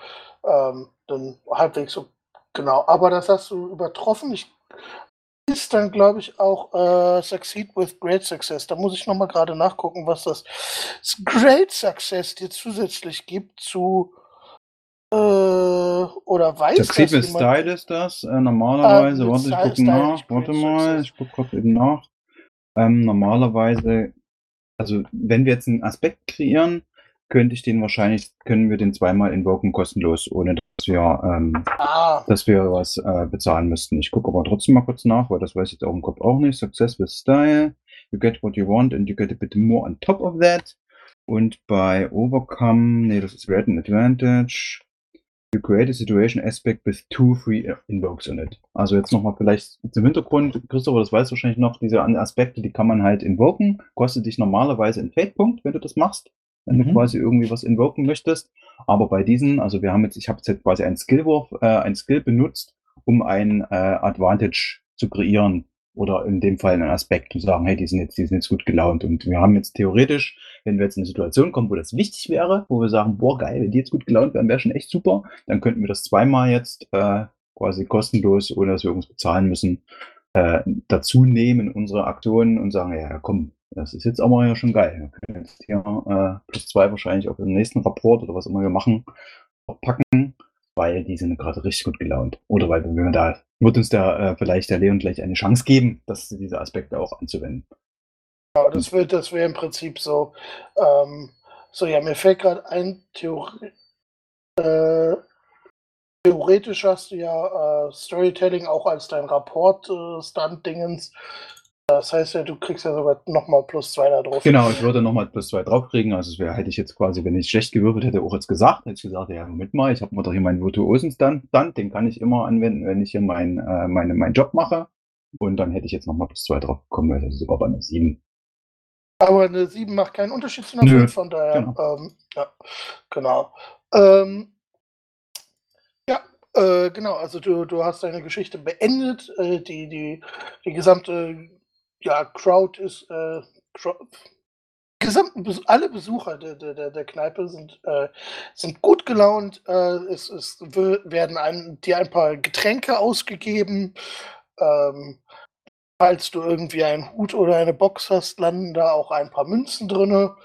ähm, dann halbwegs so, genau. Aber das hast du übertroffen. Ich, ist dann, glaube ich, auch äh, Succeed with Great Success. Da muss ich nochmal gerade nachgucken, was das Great Success dir zusätzlich gibt zu, äh, oder weiß Succeed with? Style ist das. Äh, normalerweise, mit warte, ich gucke nach. Warte mal, ich gucke kurz eben nach. Ähm, normalerweise, also wenn wir jetzt einen Aspekt kreieren, könnte ich den wahrscheinlich, können wir den zweimal invoken kostenlos, ohne dass wir, ähm, Ah, dass wir was äh, bezahlen müssten. Ich gucke aber trotzdem mal kurz nach, weil das weiß ich jetzt auch im Kopf auch nicht. Success with Style. You get what you want and you get a bit more on top of that. Und bei Overcome, nee, das ist Red an Advantage. You create a situation aspect with two free invokes in it. Also jetzt nochmal vielleicht zum Hintergrund, Christopher, das weißt du wahrscheinlich noch, diese Aspekte, die kann man halt invoken. Kostet dich normalerweise einen Fate-Punkt, wenn du das machst, wenn du Mhm. quasi irgendwie was invoken möchtest. Aber bei diesen, also wir haben jetzt, ich habe jetzt quasi einen Skillwurf, äh, ein Skill benutzt, um ein äh, Advantage zu kreieren. Oder in dem Fall einen Aspekt und sagen, hey, die sind jetzt, die sind jetzt gut gelaunt. Und wir haben jetzt theoretisch, wenn wir jetzt in eine Situation kommen, wo das wichtig wäre, wo wir sagen, boah, geil, wenn die jetzt gut gelaunt wären, wäre schon echt super, dann könnten wir das zweimal jetzt äh, quasi kostenlos, ohne dass wir irgendwas bezahlen müssen, äh, dazu nehmen in unsere Aktionen und sagen, ja, komm, das ist jetzt aber ja schon geil. Wir können jetzt hier äh, plus zwei wahrscheinlich auf den nächsten Rapport oder was immer wir machen, auch packen, weil die sind gerade richtig gut gelaunt. Oder weil wir da, wird uns der äh, vielleicht der Leon gleich eine Chance geben, dass diese Aspekte auch anzuwenden. genau, das wird, das wäre im Prinzip so. Ähm, so, ja, mir fällt gerade ein, Theori äh, theoretisch hast du ja äh, Storytelling auch als dein Rapport-Stunt-Dingens. Das heißt ja, du kriegst ja sogar nochmal plus zwei da drauf. Genau, ich würde nochmal plus zwei draufkriegen. Also es wäre, hätte ich jetzt quasi, wenn ich schlecht gewürfelt hätte, auch jetzt gesagt, hätte ich gesagt, ja, Moment mal, ich habe mir doch hier meinen virtuosen Stunt, den kann ich immer anwenden, wenn ich hier mein, äh, meine, meinen Job mache. Und dann hätte ich jetzt nochmal plus zwei drauf bekommen, weil das ist sogar bei einer sieben. Aber eine 7 macht keinen Unterschied zu einer Nö, 5, von daher. genau. Ähm, ja, genau. Ähm, ja, äh, genau. Also du, du hast deine Geschichte beendet. Äh, die, die, die gesamte ja, Crowd ist. Äh, Crowd, gesamten Bes alle Besucher der, der, der, Kneipe sind, äh, sind gut gelaunt. Äh, es, es werden ein, dir ein paar Getränke ausgegeben. Ähm, falls du irgendwie einen Hut oder eine Box hast, landen da auch ein paar Münzen drinne.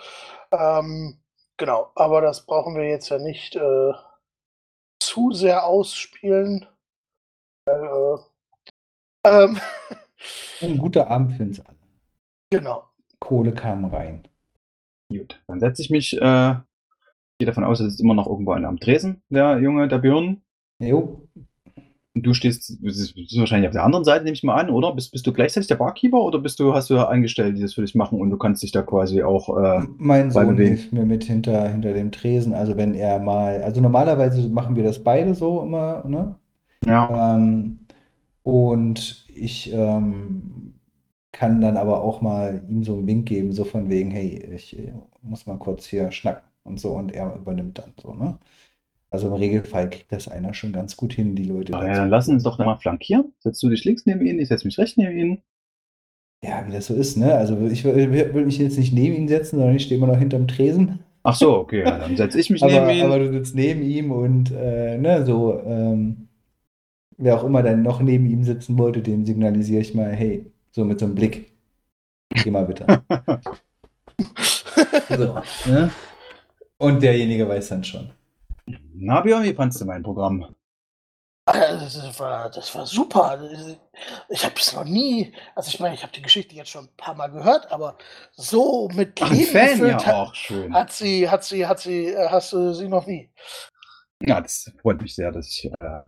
Ähm, genau, aber das brauchen wir jetzt ja nicht äh, zu sehr ausspielen. Äh, ähm, Ein guter Abend für uns alle. genau. Kohle kam rein. Gut, dann setze ich mich, äh, ich gehe davon aus, er ist immer noch irgendwo am Tresen, der Junge, der Björn. Jo, Und du stehst, du bist wahrscheinlich auf der anderen Seite, nehme ich mal an, oder? Bist, bist du gleichzeitig der Barkeeper oder bist du, hast du Angestellte, die das für dich machen und du kannst dich da quasi auch, äh, mein Sohn hilft mir mit hinter, hinter dem Tresen. Also wenn er mal, also normalerweise machen wir das beide so immer, ne? ja, Ähm, und ich ähm, kann dann aber auch mal ihm so einen Wink geben, so von wegen, hey, ich äh, muss mal kurz hier schnacken und so und er übernimmt dann so, ne? Also im Regelfall kriegt das einer schon ganz gut hin, die Leute Ah, ja, dann lass uns doch mal flankieren. Setzt du dich links neben ihn, ich setze mich rechts neben ihn. Ja, wie das so ist, ne? Also ich will, will mich jetzt nicht neben ihn setzen, sondern ich stehe immer noch hinterm Tresen. Ach so, okay, ja, dann setze ich mich Aber, neben ihn. aber du sitzt neben ihm und äh, ne, so, ähm, wer auch immer dann noch neben ihm sitzen wollte, dem signalisiere ich mal, hey, so mit so einem Blick. Geh mal bitte. so, ne? Und derjenige weiß dann schon. Na, Björn, wie fandst du mein Programm? Ah, Das war, das war super. Ich habe es noch nie, also ich meine, ich habe die Geschichte jetzt schon ein paar Mal gehört, aber so mit Leben Fan, ja, hat, auch schön. hat sie, hat sie, hat sie, äh, hast du sie noch nie. Ja, das freut mich sehr, dass ich, äh,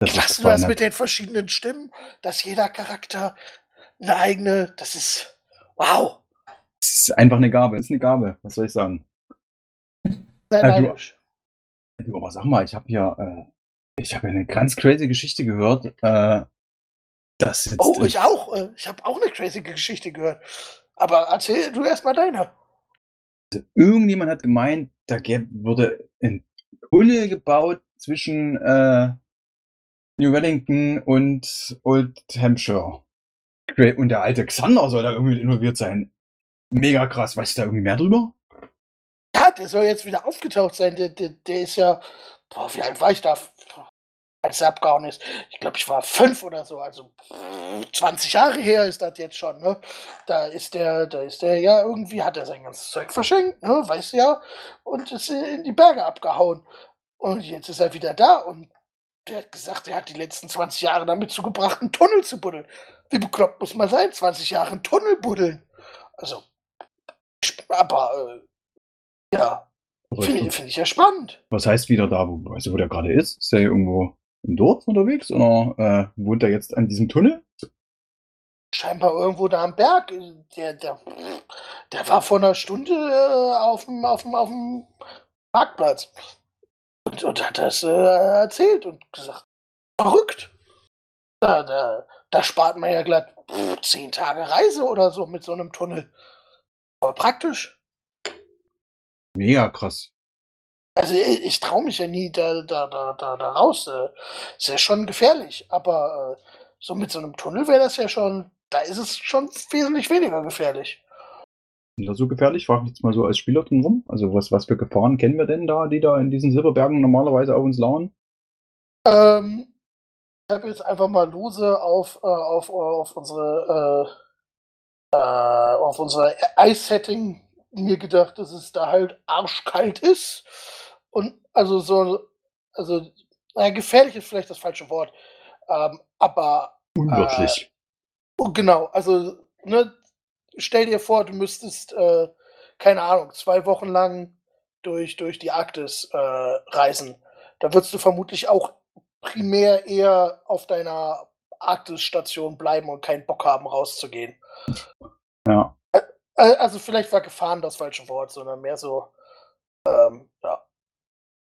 das Klasse, du das mit den verschiedenen Stimmen, dass jeder Charakter eine eigene, das ist wow. Es ist einfach eine Gabe, es ist eine Gabe, was soll ich sagen? Sehr du- neidisch. Du, aber sag mal, ich habe hier, äh, ich habe eine ganz crazy Geschichte gehört, äh, dass jetzt, Oh, ich auch. äh, Ich habe auch eine crazy Geschichte gehört. Aber erzähl du erst mal deine. irgendjemand hat gemeint, da gäb, wurde ein Tunnel gebaut zwischen äh, New Wellington und Old Hampshire. Und der alte Xander soll da irgendwie involviert sein. Mega krass. Weißt du da irgendwie mehr drüber? Ja, der soll jetzt wieder aufgetaucht sein. Der, der, der ist ja, boah, wie alt war ich da, als er abgehauen ist? Ich glaube, ich war fünf oder so. Also pff, 20 Jahre her ist das jetzt schon. Ne? Da ist der, da ist der ja irgendwie, hat er sein ganzes Zeug verschenkt, ne? weißt du ja, und ist in die Berge abgehauen. Und jetzt ist er wieder da und der hat gesagt, er hat die letzten 20 Jahre damit zugebracht, einen Tunnel zu buddeln. Wie bekloppt muss man sein, 20 Jahre einen Tunnel buddeln? Also, aber äh, ja, Finde ich- find ich ja spannend. Was heißt wieder da, wo, weißt du, wo der gerade ist? Ist der irgendwo im Dorf unterwegs oder äh, wohnt er jetzt an diesem Tunnel? Scheinbar irgendwo da am Berg. Der, der, der war vor einer Stunde äh, auf dem, auf dem, auf dem Parkplatz. Und, und hat das äh, erzählt und gesagt, verrückt. Da, da, da spart man ja glatt pff, zehn Tage Reise oder so mit so einem Tunnel. Aber praktisch. Mega krass. Also ich, ich traue mich ja nie da, da, da, da, da raus. Äh, Ist ja schon gefährlich. Aber äh, so mit so einem Tunnel wäre das ja schon, da ist es schon wesentlich weniger gefährlich. Ist das so gefährlich? Frag mich jetzt mal so als Spieler drum rum. Also was, was für Gefahren kennen wir denn da, die da in diesen Silberbergen normalerweise auf uns lauern? Ähm, ich habe jetzt einfach mal lose auf, äh, auf, auf unsere äh, äh, auf unser Eissetting mir gedacht, dass es da halt arschkalt ist. Und also so, also naja, gefährlich ist vielleicht das falsche Wort. Ähm, aber Unwirtlich. Oh, genau, also, ne, stell dir vor, du müsstest, äh, keine Ahnung, zwei Wochen lang durch, durch die Arktis äh, reisen. Da würdest du vermutlich auch primär eher auf deiner Arktis-Station bleiben und keinen Bock haben, rauszugehen. ja. Also vielleicht war gefahren das falsche Wort, sondern mehr so, ähm, ja.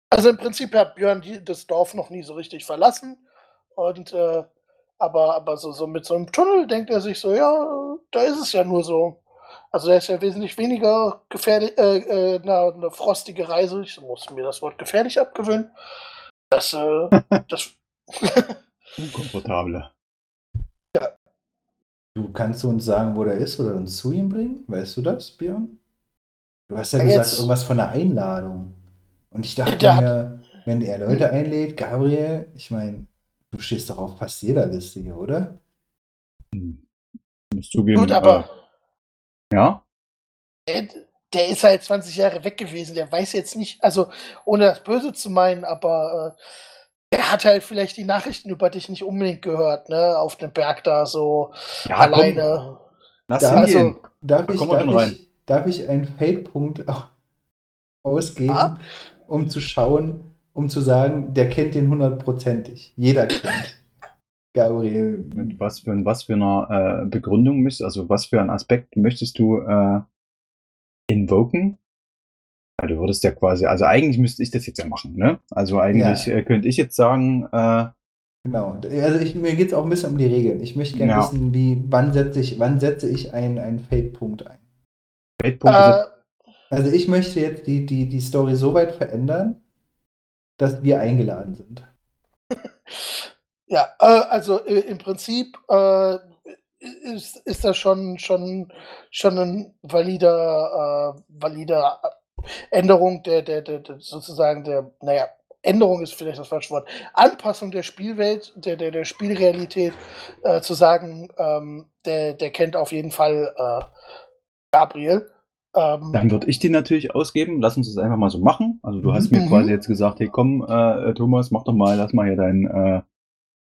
Also im Prinzip hat Björn das Dorf noch nie so richtig verlassen. Und äh, aber, aber so, so mit so einem Tunnel denkt er sich so, ja, da ist es ja nur so. Also da ist ja wesentlich weniger gefährlich, äh, äh, na, eine frostige Reise. Ich muss mir das Wort gefährlich abgewöhnen. Das, äh, das Unkomfortable. Du kannst uns sagen, wo der ist oder uns zu ihm bringen? Weißt du das, Björn? Du hast ja Ja, gesagt, jetzt- irgendwas von einer Einladung. Und ich dachte hat- mir, wenn er Leute einlädt, Gabriel, ich meine, du stehst doch auf fast jeder Liste hier, oder? Hm. Ich muss zugeben, gut, aber äh, ja, der, der ist halt 20 Jahre weg gewesen. Der weiß jetzt nicht, also ohne das Böse zu meinen, aber äh, er hat halt vielleicht die Nachrichten über dich nicht unbedingt gehört, ne? Auf dem Berg da so ja alleine. Komm, lass Da- ihn also- gehen. Darf ich, darf, ich, darf ich einen Fade-Punkt auch ausgeben, Ah. um zu schauen, um zu sagen, der kennt den hundertprozentig. Jeder kennt. Gabriel. Mit was für, was für einer äh, Begründung müsst, also was für einen Aspekt möchtest du äh, invoken? Ja, du würdest ja quasi, also eigentlich müsste ich das jetzt ja machen, ne? Also eigentlich Ja. äh, könnte ich jetzt sagen, äh, Genau. Also ich, mir geht es auch ein bisschen um die Regeln. Ich möchte gerne Ja. wissen, wie, wann setze ich, wann setze ich einen, einen Fade-Punkt ein. Feldpunkte Äh, Also ich möchte jetzt die, die, die Story so weit verändern, dass wir eingeladen sind. ja, äh, also äh, im Prinzip äh, ist, ist das schon, schon, schon ein valider, valider Änderung der, der, der, der sozusagen der, naja, Änderung ist vielleicht das falsche Wort, Anpassung der Spielwelt, der, der, der Spielrealität, zu sagen, ähm, der, der kennt auf jeden Fall Gabriel. Ähm, Dann würde ich die natürlich ausgeben. Lass uns das einfach mal so machen. Also du hast mir Mhm. quasi jetzt gesagt, hey komm, äh, Thomas, mach doch mal, lass mal hier dein, äh,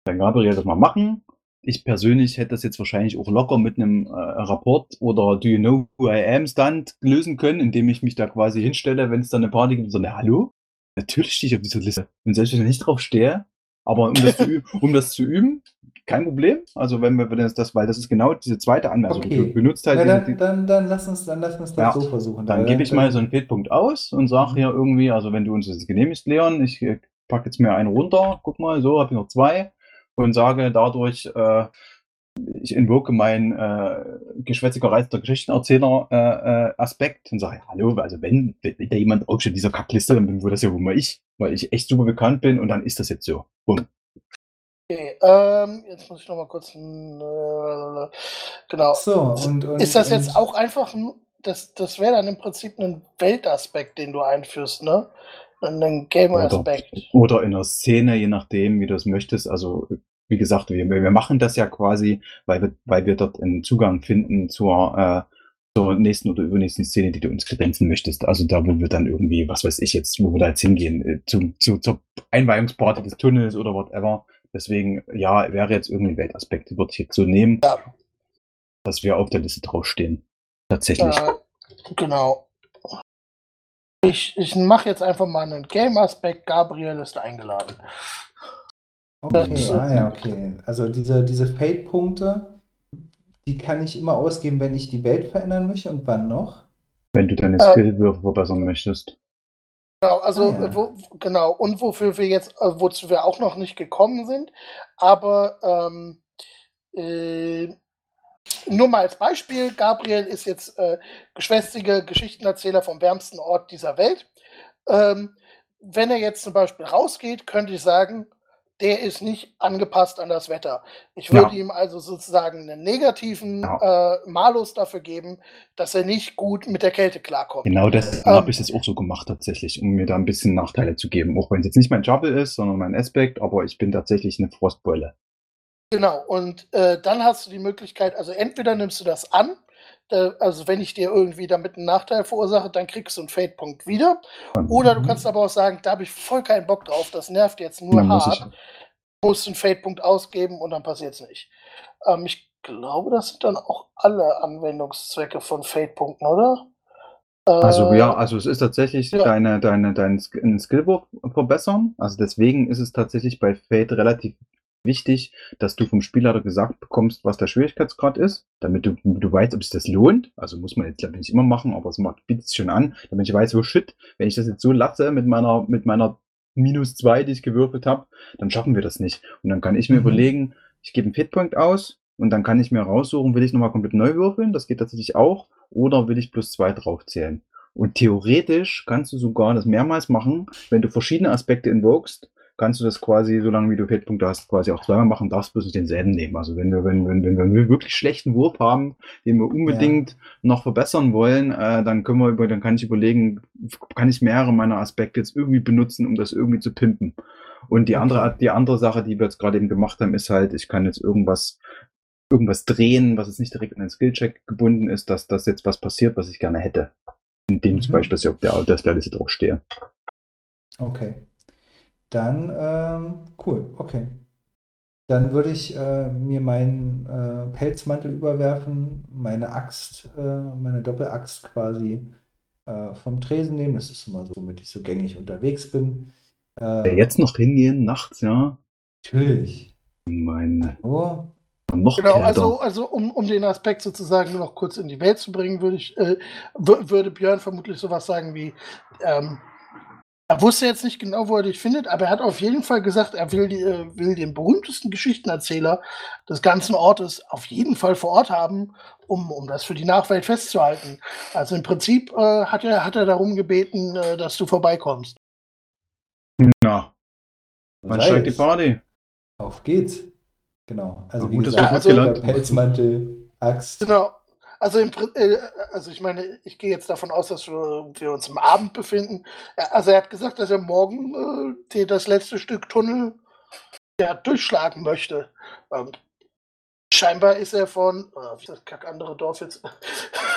dein Gabriel das mal machen. Ich persönlich hätte das jetzt wahrscheinlich auch locker mit einem äh, Rapport oder Do You Know Who I Am Stand lösen können, indem ich mich da quasi hinstelle, wenn es dann eine Party gibt und so, na hallo? Natürlich stehe ich auf dieser Liste. Und selbst wenn ich nicht drauf stehe, aber um das üben, um das zu üben, kein Problem. Also wenn wir das, das, weil das ist genau diese zweite Anmerkung. Okay. Du benutzt halt diese, dann, dann, dann lass uns, dann lass uns das Ja. so versuchen. dann Weil gebe ich mal so einen Fehlpunkt aus und sage Mhm. hier irgendwie, also wenn du uns das genehmigst, Leon, ich äh, packe jetzt mir einen runter, guck mal, so habe ich noch zwei und sage dadurch, äh, ich invoke meinen äh, geschwätziger reizender Geschichtenerzähler äh, äh, Aspekt und sage, hallo, also wenn, wenn da jemand auch schon dieser Kackliste, dann bin wohl das ja wohl mal ich, weil ich echt super bekannt bin und dann ist das jetzt so. Bumm. Okay, ähm, jetzt muss ich noch mal kurz, äh, genau. So, und, und, Ist das und, jetzt auch einfach, das, das wäre dann im Prinzip ein Weltaspekt, den du einführst, ne? Ein Oder, Gamer-Aspekt. oder in der Szene, je nachdem, wie du es möchtest. Also, wie gesagt, wir, wir machen das ja quasi, weil wir, weil wir dort einen Zugang finden zur, äh, zur nächsten oder übernächsten Szene, die du uns kredenzen möchtest. Also da, wo wir dann irgendwie, was weiß ich jetzt, wo wir da jetzt hingehen, äh, zum, zu, zur Einweihungsparty des Tunnels oder whatever. Deswegen, ja, wäre jetzt irgendwie ein Weltaspekt, würde ich jetzt so nehmen, Ja. dass wir auf der Liste draufstehen. Tatsächlich. Äh, genau. Ich, ich mache jetzt einfach mal einen Game-Aspekt. Gabriel ist eingeladen. Okay, Das- ah ja, okay. Also diese, diese Fate-Punkte, die kann ich immer ausgeben, wenn ich die Welt verändern möchte und wann noch? Wenn du deine Äh. Skillwürfe verbessern möchtest. Genau, also Ah, ja. wo, genau, und wofür wir jetzt, äh, wozu wir auch noch nicht gekommen sind, aber ähm, äh, nur mal als Beispiel, Gabriel ist jetzt äh, geschwätzige Geschichtenerzähler vom wärmsten Ort dieser Welt. Ähm, wenn er jetzt zum Beispiel rausgeht, könnte ich sagen, der ist nicht angepasst an das Wetter. Ich würde Ja. ihm also sozusagen einen negativen äh, Malus dafür geben, dass er nicht gut mit der Kälte klarkommt. Genau das Ähm. habe ich jetzt auch so gemacht tatsächlich, um mir da ein bisschen Nachteile zu geben. Auch wenn es jetzt nicht mein Jubble ist, sondern mein Aspekt, aber ich bin tatsächlich eine Frostbeule. Genau, und äh, dann hast du die Möglichkeit, also entweder nimmst du das an, äh, also wenn ich dir irgendwie damit einen Nachteil verursache, dann kriegst du einen Fade-Punkt wieder. Oder du kannst aber auch sagen, da habe ich voll keinen Bock drauf, das nervt jetzt nur Dann muss hart. ich, musst einen Fade-Punkt ausgeben und dann passiert es nicht. Ähm, ich glaube, das sind dann auch alle Anwendungszwecke von Fade-Punkten, oder? also Äh, ja, also es ist tatsächlich ja. deine, deine, dein Sk- einen Skillwurf verbessern. Also deswegen ist es tatsächlich bei Fate relativ wichtig, dass du vom Spielleiter gesagt bekommst, was der Schwierigkeitsgrad ist, damit du, du weißt, ob es das lohnt. Also muss man jetzt glaube ich nicht immer machen, aber es macht- bietet es schon an, damit ich weiß, wo shit, wenn ich das jetzt so latze mit meiner, mit meiner minus zwei, die ich gewürfelt habe, dann schaffen wir das nicht. Und dann kann ich mir Mhm. überlegen, ich gebe einen Fitpoint aus und dann kann ich mir raussuchen, will ich nochmal komplett neu würfeln, das geht tatsächlich auch, oder will ich plus zwei draufzählen. Und theoretisch kannst du sogar das mehrmals machen, wenn du verschiedene Aspekte invokest, kannst du das quasi, solange wie du Feldpunkte hast, quasi auch zweimal machen, darfst bloß denselben nehmen. Also wenn wir, wenn, wenn, wenn wir wirklich schlechten Wurf haben, den wir unbedingt noch verbessern wollen, äh, dann können wir über, dann kann ich überlegen, kann ich mehrere meiner Aspekte jetzt irgendwie benutzen, um das irgendwie zu pimpen. Und die andere, Okay. die andere Sache, die wir jetzt gerade eben gemacht haben, ist halt, ich kann jetzt irgendwas, irgendwas drehen, was jetzt nicht direkt an den Skillcheck gebunden ist, dass das jetzt was passiert, was ich gerne hätte. Indem zum Mhm. Beispiel, dass ich auf der, auf der Liste drauf stehe. Okay. Dann, ähm, cool, okay. Dann würde ich äh, mir meinen äh, Pelzmantel überwerfen, meine Axt, äh, meine Doppelaxt quasi äh, vom Tresen nehmen. Das ist immer so, womit ich so gängig unterwegs bin. Äh, Jetzt noch hingehen, nachts, ja. Natürlich. Mein, Oh, noch Genau, kälter. also, also um, um den Aspekt sozusagen nur noch kurz in die Welt zu bringen, würde ich, äh, wür- würde Björn vermutlich sowas sagen wie, ähm, er wusste jetzt nicht genau, wo er dich findet, aber er hat auf jeden Fall gesagt, er will, die, äh, will den berühmtesten Geschichtenerzähler des ganzen Ortes auf jeden Fall vor Ort haben, um, um das für die Nachwelt festzuhalten. Also im Prinzip äh, hat, er, hat er darum gebeten, äh, dass du vorbeikommst. Na, wann steigt die. Party? Auf geht's. Genau. Also Na wie gut, dass gesagt, haben. Pelzmantel, Axt. Genau. Also, im, äh, also ich meine, ich gehe jetzt davon aus, dass wir, uns im Abend befinden. Also er hat gesagt, dass er morgen äh, das letzte Stück Tunnel ja, durchschlagen möchte. Ähm, scheinbar ist er von, äh, wie das kack andere Dorf jetzt,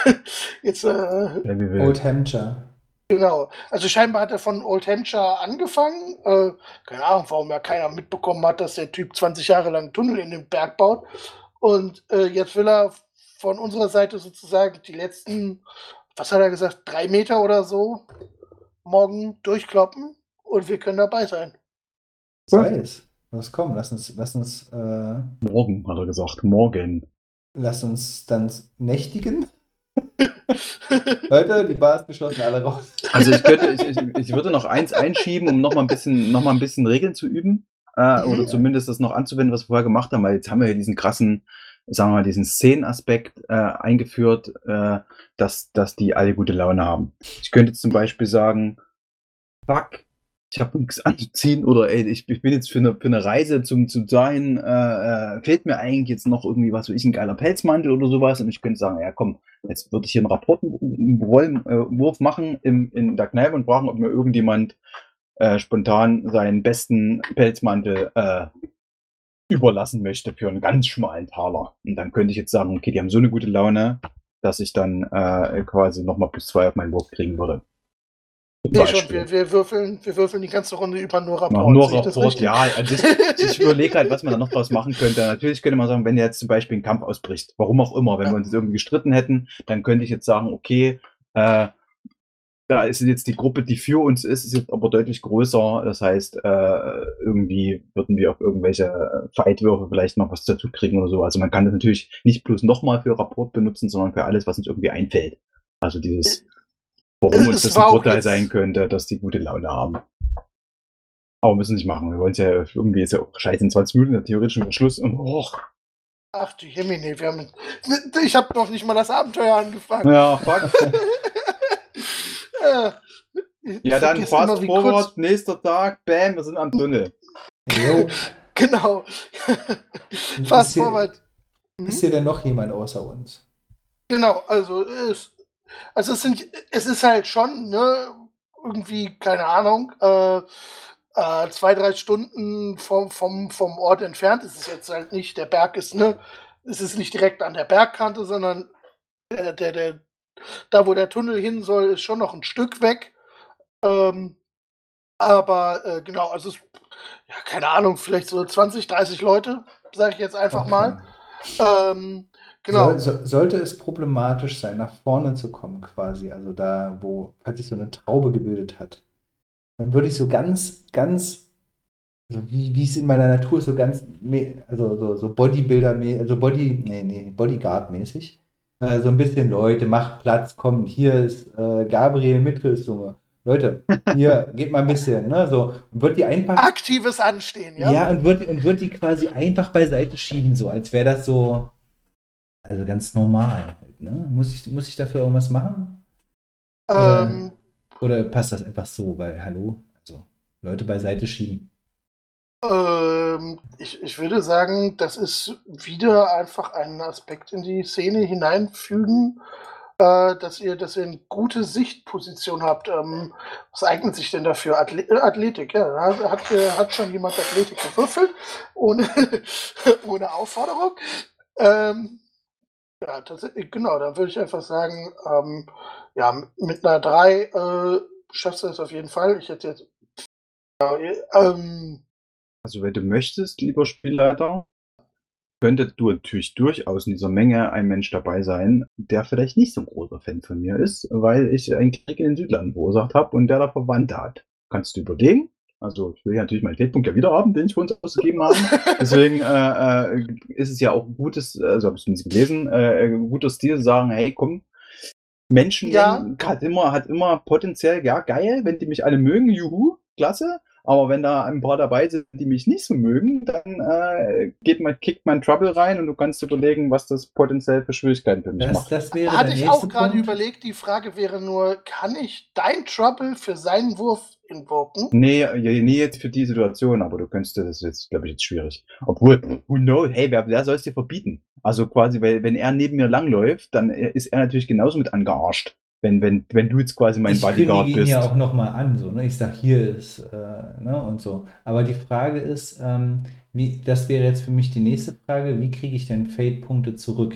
jetzt äh, Ja. Old Hampshire. Genau. Also scheinbar hat er von Old Hampshire angefangen. Äh, keine Ahnung, warum ja keiner mitbekommen hat, dass der Typ 20 Jahre lang einen Tunnel in den Berg baut. Und äh, jetzt will er von unserer Seite sozusagen die letzten, was hat er gesagt, drei Meter oder so morgen durchkloppen und wir können dabei sein. Sei es. Los, komm, lass uns, lass uns, äh, Morgen, hat er gesagt. Morgen. lass uns dann nächtigen. Leute, die Bar ist geschlossen, alle raus. Also ich könnte, ich, ich, ich würde noch eins einschieben, um noch mal ein bisschen, noch mal ein bisschen Regeln zu üben. Äh, Mhm. oder zumindest das noch anzuwenden, was wir vorher gemacht haben, weil jetzt haben wir ja diesen krassen, sagen wir mal, diesen Szenenaspekt äh, eingeführt, äh, dass, dass die alle gute Laune haben. Ich könnte jetzt zum Beispiel sagen, fuck, ich habe nichts anzuziehen oder ey, ich, ich bin jetzt für eine, für eine Reise zum, zum Sein, äh, äh, fehlt mir eigentlich jetzt noch irgendwie, was ich, ein geiler Pelzmantel oder sowas und ich könnte sagen, ja komm, jetzt würde ich hier einen Rapportenwurf machen im, in der Kneipe und fragen, ob mir irgendjemand äh, spontan seinen besten Pelzmantel äh, überlassen möchte für einen ganz schmalen Taler. Und dann könnte ich jetzt sagen, okay, die haben so eine gute Laune, dass ich dann äh, quasi nochmal plus zwei auf meinen Wurf kriegen würde. Nee, schon, wir, wir, würfeln, wir würfeln die ganze Runde über nur Rapport. nur Rapport, ja. Also ich, ich überlege halt, was man da noch draus machen könnte. Natürlich könnte man sagen, wenn jetzt zum Beispiel ein Kampf ausbricht, warum auch immer, wenn Ja. wir uns jetzt irgendwie gestritten hätten, dann könnte ich jetzt sagen, okay, äh, da ist jetzt die Gruppe, die für uns ist, ist jetzt aber deutlich größer. Das heißt, äh, irgendwie würden wir auf irgendwelche Fightwürfe vielleicht noch was dazu kriegen oder so. Also man kann das natürlich nicht bloß nochmal für Rapport benutzen, sondern für alles, was uns irgendwie einfällt. Also dieses, warum uns das ein Vorteil sein könnte, dass die gute Laune haben. Aber müssen nicht machen. Wir wollen es ja irgendwie ist ja auch scheiße in 20 Minuten, theoretisch schon Schluss. Und, oh. Ach du Himmel, wir haben, ich habe noch nicht mal das Abenteuer angefangen. Ja, fuck. ja, dann fast forward, nächster Tag, bam, wir sind am Tunnel. genau. fast ist forward. Hm? Ist hier denn noch jemand außer uns? Genau, also es, also es sind, es ist halt schon, ne, irgendwie, keine Ahnung, äh, äh, zwei, drei Stunden vom, vom, vom Ort entfernt. Es ist jetzt halt nicht, der Berg ist, ne, es ist nicht direkt an der Bergkante, sondern der, der, der da, wo der Tunnel hin soll, ist schon noch ein Stück weg. Ähm, aber äh, genau, also es, ja, keine Ahnung, vielleicht so 20, 30 Leute, sage ich jetzt einfach okay. mal. Ähm, genau. Soll, so, sollte es problematisch sein, nach vorne zu kommen, quasi, also da, wo halt sich so eine Traube gebildet hat, dann würde ich so ganz, ganz, also wie, wie es in meiner Natur ist, so ganz, also so, so Bodybuilder, also Body, nee, nee, Bodyguard-mäßig, äh, so ein bisschen Leute, macht Platz, komm, hier ist äh, Gabriel mit Rüstung. Leute, hier geht mal ein bisschen, ne? So, und wird die einfach. Aktives Anstehen, ja. Ja, und wird, und wird die quasi einfach beiseite schieben, so, als wäre das so, also ganz normal. Ne? Muss, ich, muss ich dafür irgendwas machen? Ähm, oder, oder passt das einfach so, weil, hallo, also Leute beiseite schieben? Ähm, ich, ich würde sagen, das ist wieder einfach ein Aspekt in die Szene hineinfügen, äh, dass ihr, dass ihr eine gute Sichtposition habt. Ähm, was eignet sich denn dafür? Athlet äh, Athletik, ja. Hat, hat schon jemand Athletik gewürfelt? Ohne, ohne Aufforderung? Ähm, ja, das, genau, dann würde ich einfach sagen, ähm, ja, mit einer 3 äh, schaffst du das auf jeden Fall. Ich hätte jetzt. Äh, ähm, also wenn du möchtest, lieber Spielleiter, könnte du natürlich durchaus in dieser Menge ein Mensch dabei sein, der vielleicht nicht so ein großer Fan von mir ist, weil ich einen Krieg in den Südlanden verursacht habe und der da Verwandte hat. Kannst du überlegen? Also ich will ja natürlich meinen Feldpunkt ja wieder haben, den ich für uns ausgegeben habe. Deswegen äh, äh, ist es ja auch gutes, also habe ich es gelesen, äh, guter Stil zu sagen, hey komm, Menschen ja. hat immer, hat immer potenziell, ja geil, wenn die mich alle mögen, juhu, klasse. Aber wenn da ein paar dabei sind, die mich nicht so mögen, dann äh, geht man, kickt man Trouble rein und du kannst überlegen, was das potenziell für Schwierigkeiten für mich das, macht. Das wäre Hatte ich auch gerade überlegt, die Frage wäre nur, kann ich dein Trouble für seinen Wurf invoken? Nee, nee, jetzt für die Situation, aber du könntest das jetzt, glaube ich, jetzt schwierig. Obwohl, who knows, hey, wer, wer soll es dir verbieten? Also quasi, weil, wenn er neben mir langläuft, dann ist er natürlich genauso mit angearscht wenn, wenn, wenn du jetzt quasi mein ich Bodyguard bist. Ich ihn ja auch nochmal an, so, ne? Ich sag, hier ist, äh, ne, und so. Aber die Frage ist, ähm, wie, das wäre jetzt für mich die nächste Frage, wie kriege ich denn Fade-Punkte zurück?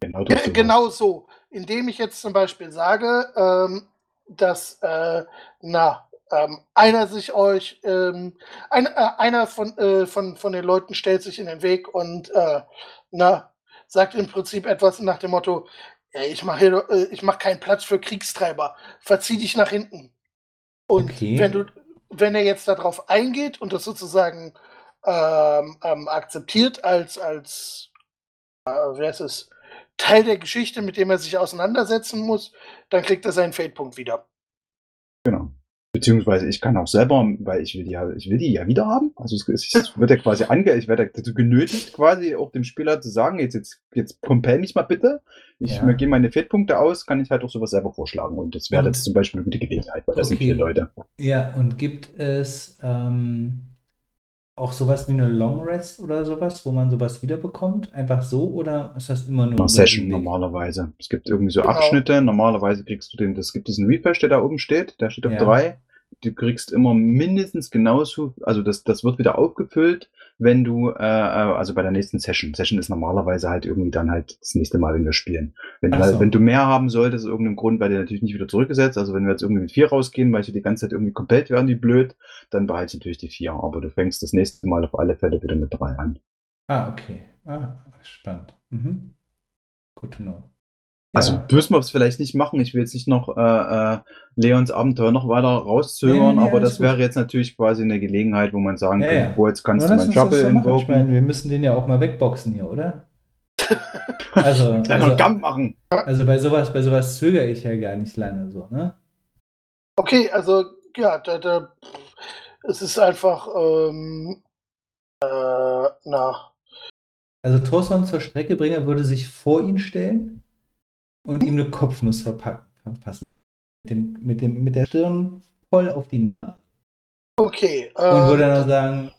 Genau, das genau so. Indem ich jetzt zum Beispiel sage, ähm, dass, äh, na, ähm, einer sich euch, ähm, ein, äh, einer von, äh, von, von den Leuten stellt sich in den Weg und, äh, na, sagt im Prinzip etwas nach dem Motto, ich mache äh, ich mach keinen Platz für Kriegstreiber. Verzieh dich nach hinten. Und okay. wenn du, wenn er jetzt darauf eingeht und das sozusagen ähm, ähm, akzeptiert als, als äh, wie heißt es, Teil der Geschichte, mit dem er sich auseinandersetzen muss, dann kriegt er seinen Fade-Punkt wieder. Genau. Beziehungsweise ich kann auch selber, weil ich will die ja, ich will die ja wieder haben. Also es, es wird ja quasi ange, ich werde dazu genötigt, quasi auch dem Spieler zu sagen, jetzt, jetzt, jetzt compel mich mal bitte. Ich ja. gehe meine Fettpunkte aus, kann ich halt auch sowas selber vorschlagen. Und das wäre jetzt zum Beispiel eine gute Gelegenheit, weil okay. das sind viele Leute. Ja, und gibt es ähm, auch sowas wie eine Long Rest oder sowas, wo man sowas wiederbekommt? Einfach so oder ist das immer nur. Eine Session normalerweise. Es gibt irgendwie so genau. Abschnitte. Normalerweise kriegst du den, das gibt diesen Refresh, der da oben steht, der steht auf ja. drei du kriegst immer mindestens genauso, also das, das wird wieder aufgefüllt, wenn du, äh, äh, also bei der nächsten Session. Session ist normalerweise halt irgendwie dann halt das nächste Mal, wenn wir spielen. Wenn, du, so. wenn du mehr haben solltest, aus irgendeinem Grund, weil dir natürlich nicht wieder zurückgesetzt, also wenn wir jetzt irgendwie mit vier rausgehen, weil sie die ganze Zeit irgendwie komplett werden, wie blöd, dann behalte ich natürlich die vier, aber du fängst das nächste Mal auf alle Fälle wieder mit drei an. Ah, okay. Ah, spannend. Mhm. Good to know. Also Ja. müssen wir es vielleicht nicht machen. Ich will jetzt nicht noch äh, äh, Leons Abenteuer noch weiter rauszögern, Nee, nee, aber das gut. wäre jetzt natürlich quasi eine Gelegenheit, wo man sagen Ja, könnte, ja. wo jetzt kannst Aber du Shuffle so machen. Ich invoken. meine, wir müssen den ja auch mal wegboxen hier, oder? Also, also, Kampf machen. also bei sowas, bei sowas zögere ich ja gar nicht lange so, ne? Okay, also ja, da, da, es ist einfach, ähm, äh, na, Also Thorson zur Strecke bringen würde sich vor ihn stellen und ihm eine Kopfnuss verpacken, verpassen. Mit, dem, mit, dem, mit der Stirn voll auf die Nase. okay. Und ähm, würde dann sagen,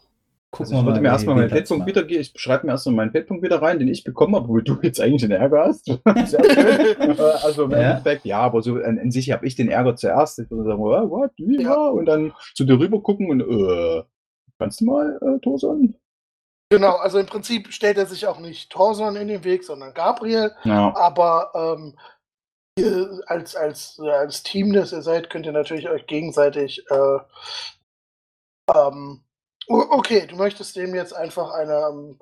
gucken Also ich würde mir erstmal meinen Petpunkt macht. wiedergeben. Ich schreibe mir erstmal meinen Petpunkt wieder rein, den ich bekomme habe, wo du jetzt eigentlich den Ärger hast. Sehr schön. Äh, also im Ja. Endeffekt, ja, aber so an, an sich habe ich den Ärger zuerst. Ich würde sagen, oh, what, wie, Ja. Und dann zu dir rüber gucken und, äh, kannst du mal, äh, Thorson? Genau, also im Prinzip stellt er sich auch nicht Thorson in den Weg, sondern Gabriel. Ja. Aber ähm, ihr als, als, als Team, das ihr seid, könnt ihr natürlich euch gegenseitig. Äh, ähm, okay, du möchtest dem jetzt einfach eine, ähm,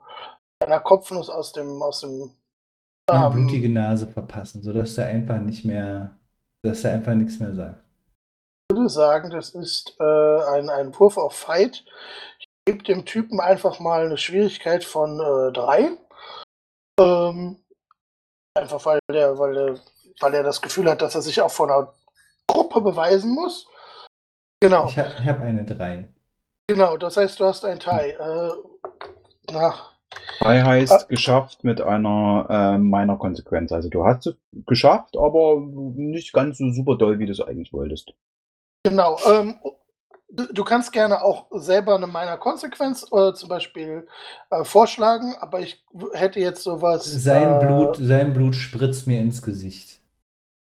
einer Kopfnuss aus dem. Aus dem eine ähm, blutige Nase verpassen, sodass er einfach nicht mehr, dass er einfach nichts mehr sagt. Ich würde sagen, das ist äh, ein, ein Wurf auf Fight. Ich gebe dem Typen einfach mal eine Schwierigkeit von äh, drei. Ähm, einfach weil der, weil der, weil er das Gefühl hat, dass er sich auch vor einer Gruppe beweisen muss. Genau, Ich habe hab eine 3. genau. Das heißt, du hast ein Tie. Äh, na, Drei heißt Ah. geschafft mit einer äh, meiner Konsequenz. Also du hast es geschafft, aber nicht ganz so super doll, wie du es eigentlich wolltest. genau. Ähm, du, du kannst gerne auch selber eine meiner Konsequenz äh, zum Beispiel äh, vorschlagen, aber ich hätte jetzt sowas. Sein äh, Blut, sein Blut spritzt mir ins Gesicht.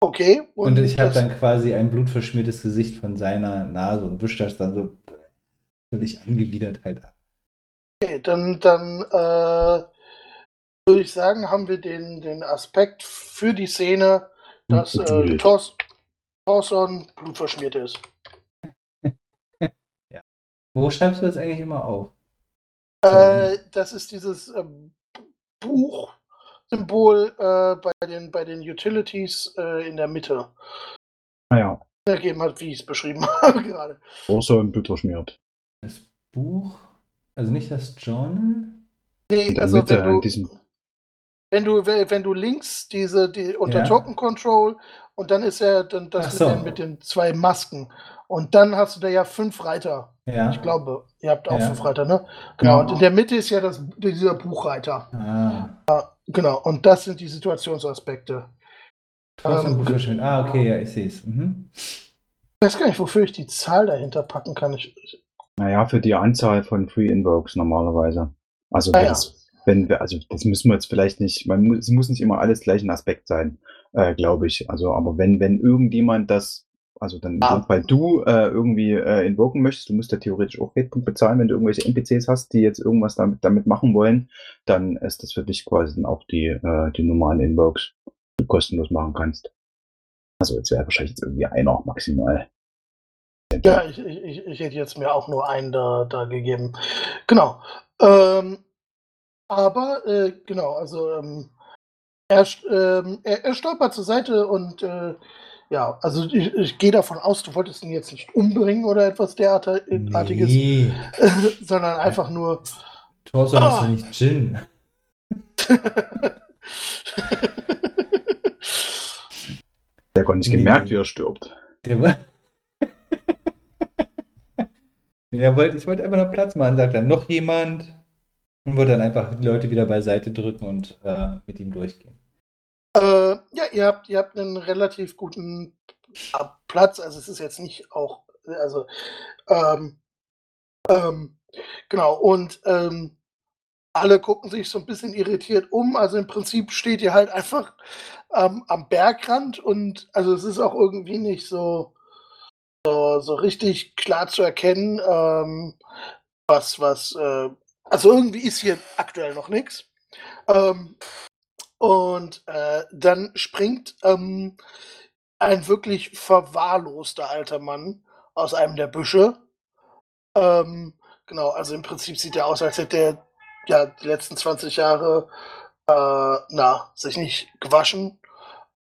Okay. Und, ich habe dann quasi ein blutverschmiertes Gesicht von seiner Nase und wische das dann so völlig angewidert halt ab. Okay, dann, dann äh, würde ich sagen, haben wir den, den Aspekt für die Szene, dass äh. Thors, Thorson blutverschmiert ist. Wo schreibst du das eigentlich immer auf? Äh, das ist dieses ähm, Buchsymbol äh, bei, den, bei den Utilities äh, in der Mitte Naja, ergeben hat, wie ich es beschrieben habe gerade. Thorson Blut verschmiert. Das Buch, also nicht das Journal? Nee, In der also Mitte, wenn du, in diesem, wenn du wenn du links diese die unter Ja. Token Control und dann ist ja dann das so. den, mit den zwei Masken und dann hast du da ja fünf Reiter. Ja. Ich glaube, ihr habt auch Ja. fünf Reiter, ne? Genau. Ja. Und in der Mitte ist ja das dieser Buchreiter. Ah, Genau. Und das sind die Situationsaspekte. trotzdem Ähm, gut verschwindet. Ah, okay, ja, ich sehe es. Mhm. Ich weiß gar nicht, wofür ich die Zahl dahinter packen kann. Ich, ich, naja, für die Anzahl von Free Invokes normalerweise. Also Ah, ja. das, wenn wir, also das müssen wir jetzt vielleicht nicht, man muss, es muss nicht immer alles gleich ein Aspekt sein, äh, glaube ich. Also, aber wenn, wenn irgendjemand das, also dann, Ah. weil du äh, irgendwie äh, invoken möchtest, du musst ja theoretisch auch Hitpunkt bezahlen, wenn du irgendwelche NPCs hast, die jetzt irgendwas damit, damit machen wollen, dann ist das für dich quasi dann auch die, äh, die normalen Invokes, die du kostenlos machen kannst. Also jetzt wäre wahrscheinlich jetzt irgendwie einer maximal. ja, ich, ich, ich, hätte jetzt mir auch nur einen da, da gegeben. Genau. Ähm, aber, äh, genau, also ähm, er, ähm, er, er stolpert zur Seite und äh, ja, also ich, ich gehe davon aus, du wolltest ihn jetzt nicht umbringen oder etwas derartiges, Nee, sondern einfach nur. Thorson ist Ah. ja nicht Jin. Der konnte nicht Nee. gemerkt, wie er stirbt. Der war. Der wollte, ich wollte einfach nur Platz machen, sagt dann noch jemand und wollte dann einfach die Leute wieder beiseite drücken und äh, mit ihm durchgehen. Äh, ja, ihr habt, ihr habt einen relativ guten Platz. Also es ist jetzt nicht auch, also ähm, ähm, genau, und ähm, alle gucken sich so ein bisschen irritiert um. Also im Prinzip steht ihr halt einfach am Bergrand und also es ist auch irgendwie nicht so, so, so richtig klar zu erkennen, ähm, was, was, äh, also irgendwie ist hier aktuell noch nichts. Ähm, und äh, dann springt ähm, ein wirklich verwahrloster alter Mann aus einem der Büsche. Ähm, genau, also im Prinzip sieht er aus, als hätte er ja die letzten 20 Jahre äh, na, sich nicht gewaschen.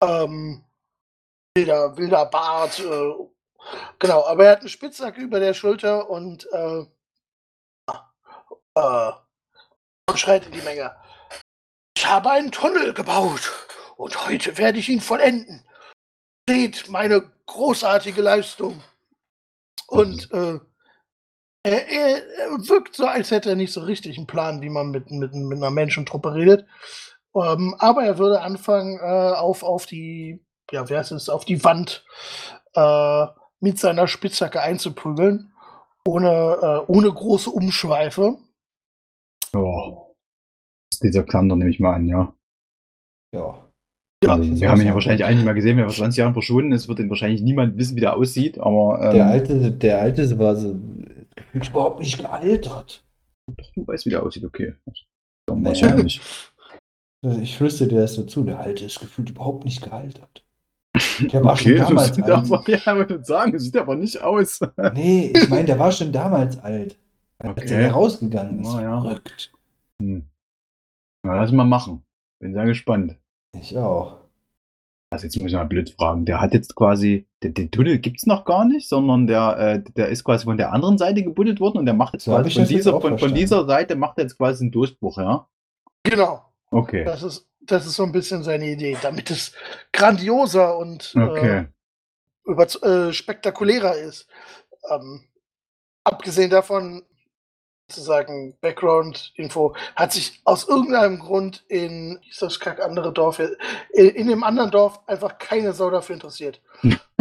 Ähm, wilder, wilder Bart. Äh, genau, aber er hat eine Spitzhacke über der Schulter und äh, äh, und schreit in die Menge. Ich habe einen Tunnel gebaut und heute werde ich ihn vollenden. Seht meine großartige Leistung. Und äh, er, er, er, wirkt so, als hätte er nicht so richtig einen Plan, wie man mit, mit, mit einer Menschentruppe redet. Ähm, aber er würde anfangen, äh, auf, auf die, ja, wer ist es, auf die Wand äh, mit seiner Spitzhacke einzuprügeln, ohne, äh, ohne große Umschweife. Oh. Dieser Klander nehme ich mal an, ja. Ja. Ja, also, wir haben ihn ja wahrscheinlich eigentlich mal gesehen, wer vor 20 Jahren verschwunden ist, wird ihn wahrscheinlich niemand wissen, wie der aussieht, aber. Ähm, der alte, der alte war so gefühlt überhaupt nicht gealtert. Du weißt, wie der aussieht, okay. Wahrscheinlich. Ich flüstere dir das dazu, der alte ist gefühlt überhaupt nicht gealtert. Der war okay, schon damals alt. Man ja sagen, sieht aber nicht aus. nee, ich meine, der war schon damals alt. Als okay. er rausgegangen ist. Oh, ja. Verrückt. Hm. Na, lass mal machen. Bin sehr gespannt. Ich auch. Also jetzt muss ich mal blöd fragen. Der hat jetzt quasi, den, den Tunnel gibt es noch gar nicht, sondern der, äh, der ist quasi von der anderen Seite gebuddelt worden und der macht jetzt so quasi von dieser, von, von, dieser Seite macht er jetzt quasi einen Durchbruch, ja? Genau. Okay. Das ist, das ist so ein bisschen seine Idee, damit es grandioser und okay. äh, über, äh, spektakulärer ist. Ähm, abgesehen davon sozusagen Background-Info, hat sich aus irgendeinem Grund in das kack andere Dorf, in, in dem anderen Dorf einfach keine Sau dafür interessiert.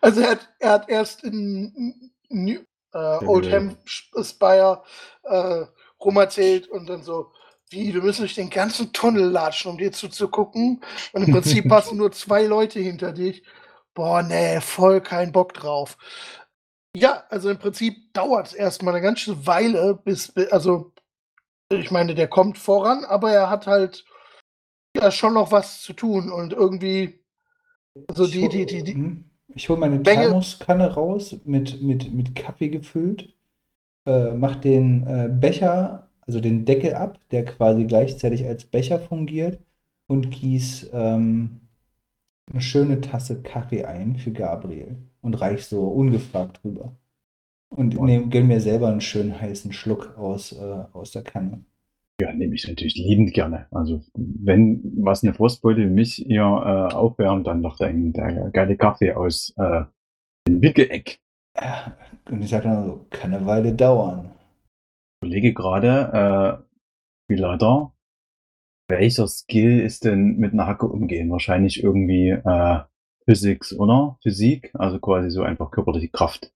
also er hat, er hat erst in New, äh, Old Hampshire äh, rumerzählt und dann so, wie, wir müssen durch den ganzen Tunnel latschen, um dir zuzugucken. Und im Prinzip passen nur zwei Leute hinter dich. Boah, nee, voll kein Bock drauf. Ja, also im Prinzip dauert es erstmal eine ganze Weile, bis, also ich meine, der kommt voran, aber er hat halt ja schon noch was zu tun und irgendwie also die, die, die, die. Hm? Ich hole meine Thermoskanne raus, mit, mit, mit Kaffee gefüllt, äh, mach den äh, Becher, also den Deckel ab, der quasi gleichzeitig als Becher fungiert und gieß ähm, eine schöne Tasse Kaffee ein für Gabriel und reich so ungefragt rüber. Und nehm, gönn mir selber einen schönen heißen Schluck aus, äh, aus der Kanne. Ja, nehme ich natürlich liebend gerne. Also, wenn was eine Frostbeute mich hier äh, aufwärmt, dann noch der, der geile Kaffee aus äh, dem Wickeleck. Ja, und ich sage dann so, kann eine Weile dauern. Ich überlege gerade, äh, wie leider, welcher Skill ist denn mit einer Hacke umgehen? Wahrscheinlich irgendwie äh, Physics, oder? Physik, also quasi so einfach körperliche Kraft.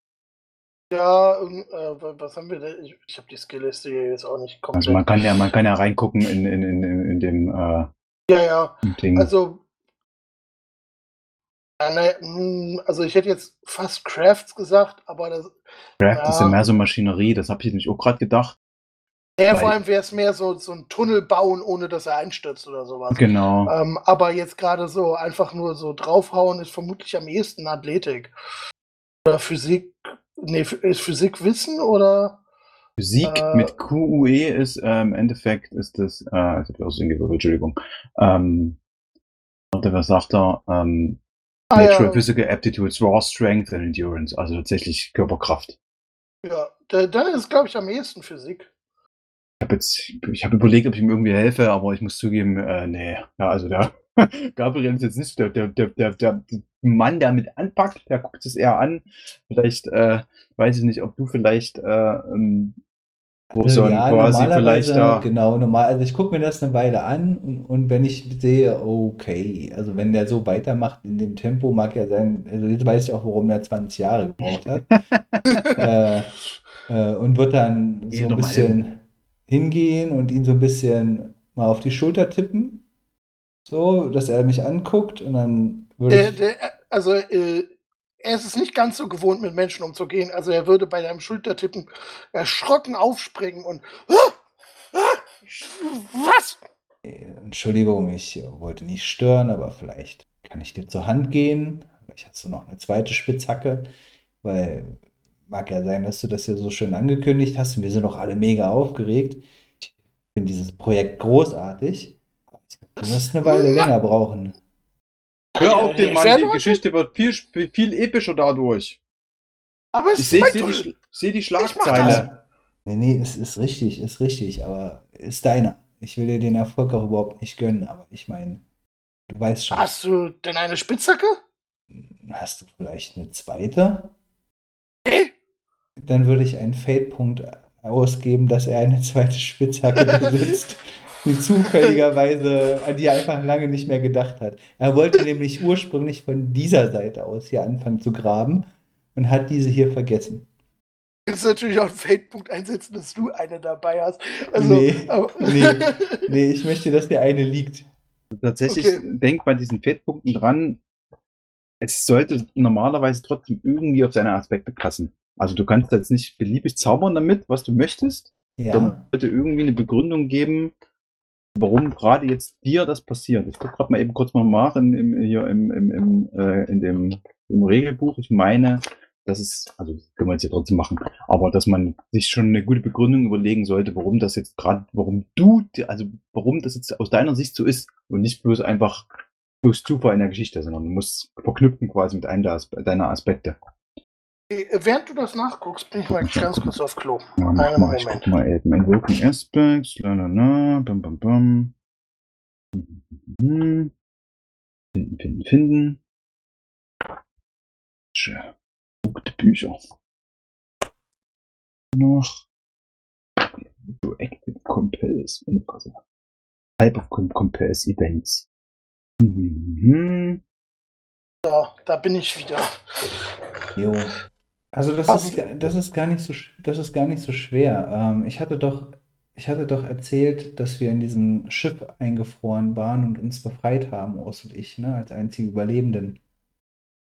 Ja, äh, was haben wir denn? Ich, ich habe die Skillliste hier jetzt auch nicht komplett. Also man kann ja, man kann ja reingucken in, in, in, in dem äh, Ja, ja. Ding. Also ne, hm, also ich hätte jetzt fast Crafts gesagt, aber das. Craft ja, ist ja mehr so Maschinerie, das habe ich nicht auch gerade gedacht. Ja, vor allem wäre es mehr so, so ein Tunnel bauen, ohne dass er einstürzt oder sowas. Genau. Ähm, aber jetzt gerade so einfach nur so draufhauen ist vermutlich am ehesten Athletik. Oder Physik. Nee, ist Physik Wissen oder? Physik äh, mit QUE ist äh, im Endeffekt ist das, äh, also Entschuldigung. Ähm, was sagt er? Ähm, ah, Natural ja. Physical Aptitudes, Raw Strength and Endurance, also tatsächlich Körperkraft. Ja, dann ist es, glaube ich, am ehesten Physik habe jetzt, ich habe überlegt, ob ich ihm irgendwie helfe, aber ich muss zugeben, äh, nee, ja, also der Gabriel ist jetzt nicht der, der, der, der, der Mann, der mit anpackt, der guckt es eher an. Vielleicht, äh, weiß ich nicht, ob du vielleicht äh, ähm, so ja, quasi vielleicht da. Genau, normal. Also ich gucke mir das eine Weile an und, und, wenn ich sehe, okay, also wenn der so weitermacht in dem Tempo, mag ja sein, also jetzt weiß ich auch, warum der 20 Jahre gebraucht hat. äh, äh, und wird dann so ein bisschen hingehen und ihn so ein bisschen mal auf die Schulter tippen. So, dass er mich anguckt und dann würde der, der, Also, äh, er ist es nicht ganz so gewohnt, mit Menschen umzugehen. Also, er würde bei deinem Schultertippen erschrocken aufspringen und. Ah, ah, was? Entschuldigung, ich wollte nicht stören, aber vielleicht kann ich dir zur Hand gehen. Vielleicht hast du noch eine zweite Spitzhacke, weil mag ja sein, dass du das ja so schön angekündigt hast und wir sind auch alle mega aufgeregt. Ich finde dieses Projekt großartig. Du wirst eine Weile länger brauchen. Hör auf den Mann, die Geschichte wird viel, viel epischer dadurch. Aber es Ich sehe seh die, seh die Schlagzeile. Nee, nee, es ist richtig, ist richtig, aber ist deiner. Ich will dir den Erfolg auch überhaupt nicht gönnen, aber ich meine, du weißt schon, Hast du denn eine Spitzhacke? hast du vielleicht eine zweite? Dann würde ich einen Fate-Punkt ausgeben, dass er eine zweite Spitzhacke besitzt, die zufälligerweise, an die er einfach lange nicht mehr gedacht hat. Er wollte nämlich ursprünglich von dieser Seite aus hier anfangen zu graben und hat diese hier vergessen. kannst du natürlich auch einen Fade-Punkt einsetzen, dass du eine dabei hast. Also, Nee, nee. Nee, ich möchte, dass dir eine liegt. Tatsächlich Okay. denk bei diesen Fettpunkten dran, es sollte normalerweise trotzdem irgendwie auf seine Aspekte passen. Also du kannst jetzt nicht beliebig zaubern damit, was du möchtest. Ja, Dann sollte irgendwie eine Begründung geben, warum gerade jetzt dir das passiert. Ich gucke gerade mal eben kurz mal nach in, im, hier im, im, im, äh, in dem, im Regelbuch. Ich meine, das ist, also das können wir jetzt hier trotzdem machen, aber dass man sich schon eine gute Begründung überlegen sollte, warum das jetzt gerade, warum du, also warum das jetzt aus deiner Sicht so ist und nicht bloß einfach bloß Zufall in der Geschichte, sondern du musst verknüpfen quasi mit einem deiner Aspekte. Äh, während du das nachguckst, bin ich mal ganz kurz auf Klo. Ja, mach mal, ich guck mal eben. Invoking Aspects, la la la, bam bam bam. Mhm. Finden, finden, finden. Schön. Gute Bücher. Noch. To active compels. Type of com compels events. Mhm. So, da bin ich wieder. jo. Also das ist, das ist gar nicht so, sch- das ist gar nicht so schwer. Ähm, ich hatte doch, ich hatte doch erzählt, dass wir in diesem Schiff eingefroren waren und uns befreit haben, Urs und ich, ne, als einzige Überlebenden.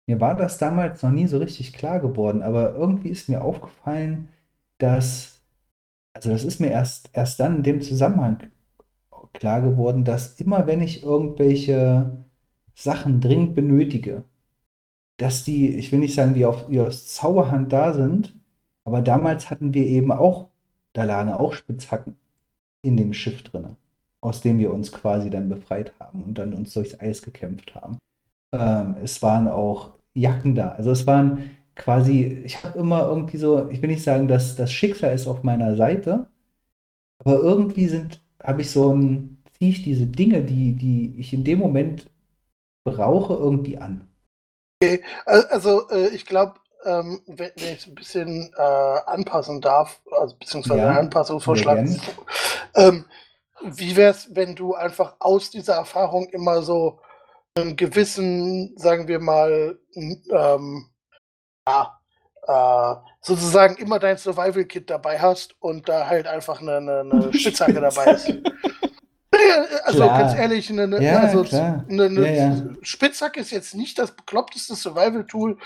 Mir war das damals noch nie so richtig klar geworden, aber irgendwie ist mir aufgefallen, dass, also das ist mir erst, erst dann in dem Zusammenhang klar geworden, dass immer wenn ich irgendwelche Sachen dringend benötige, dass die, ich will nicht sagen, die auf, aus Zauberhand da sind, aber damals hatten wir eben auch, da lagen auch Spitzhacken in dem Schiff drin, aus dem wir uns quasi dann befreit haben und dann uns durchs Eis gekämpft haben. Ähm, es waren auch Jacken da. Also es waren quasi, ich habe immer irgendwie so, ich will nicht sagen, dass das Schicksal ist auf meiner Seite, aber irgendwie sind, habe ich so ein, ziehe ich diese Dinge, die, die ich in dem Moment brauche, irgendwie an. Al- Also, äh, ich glaube, ähm, wenn, wenn ich es ein bisschen äh, anpassen darf, also beziehungsweise Ja, eine Anpassung vorschlagen, sehr ähm, wie wäre es, wenn du einfach aus dieser Erfahrung immer so einen gewissen, sagen wir mal, ähm, ja, äh, sozusagen immer dein Survival-Kit dabei hast und da halt einfach eine, eine, eine Spitzhacke dabei ist. Also Klar. ganz ehrlich, eine, eine, Ja, also klar. eine, eine Ja, ja. Spitzhacke ist jetzt nicht das bekloppteste Survival-Tool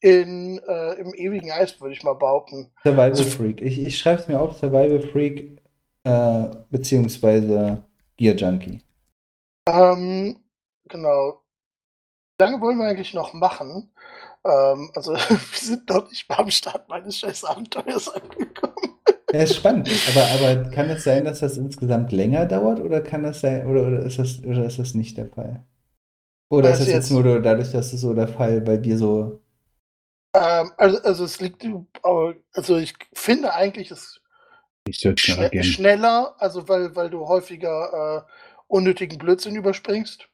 in, äh, im ewigen Eis, würde ich mal behaupten. Survival Also- Freak. Ich, ich schreibe es mir auf, Survival Freak, äh, beziehungsweise Gear Junkie. Ähm, genau. Wie lange wollen wir eigentlich noch machen? Ähm, also, wir sind noch nicht mal am Start meines scheiß Abenteuers angekommen. Ja, ist spannend, aber, aber kann es sein, dass das insgesamt länger dauert oder kann das sein, oder, oder ist das, oder ist das nicht der Fall? Oder Was ist das jetzt jetzt? nur dadurch, dass es so der Fall bei dir so. Ähm, also, also, es liegt, aber- also ich finde eigentlich, es schne schneller also weil, weil du häufiger äh, unnötigen Blödsinn überspringst.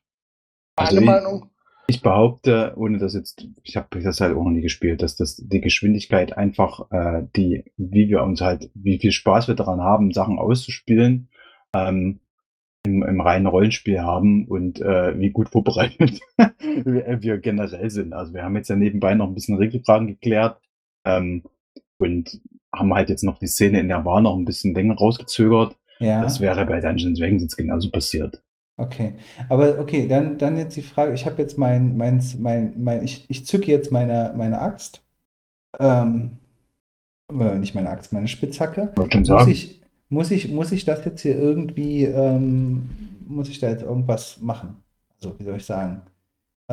Meine Also ich- Meinung. Ich behaupte, ohne das jetzt, ich habe das halt auch noch nie gespielt, dass das die Geschwindigkeit einfach, äh, die, wie wir uns halt, wie viel Spaß wir daran haben, Sachen auszuspielen, ähm, im, im reinen Rollenspiel haben und äh, wie gut vorbereitet wir, wir generell sind. Also wir haben jetzt ja nebenbei noch ein bisschen Regelfragen geklärt ähm, und haben halt jetzt noch die Szene in der Bar noch ein bisschen länger rausgezögert. Ja, Das wäre bei Dungeons Dragons jetzt genauso passiert. Okay. Aber okay, dann, dann jetzt die Frage, ich habe jetzt mein, mein, mein, mein ich, ich zücke jetzt meine, meine Axt. Ähm, äh, nicht meine Axt, meine Spitzhacke. Wollte schon Muss sagen. ich, muss ich, muss ich das jetzt hier irgendwie, ähm, muss ich da jetzt irgendwas machen? Also, wie soll ich sagen?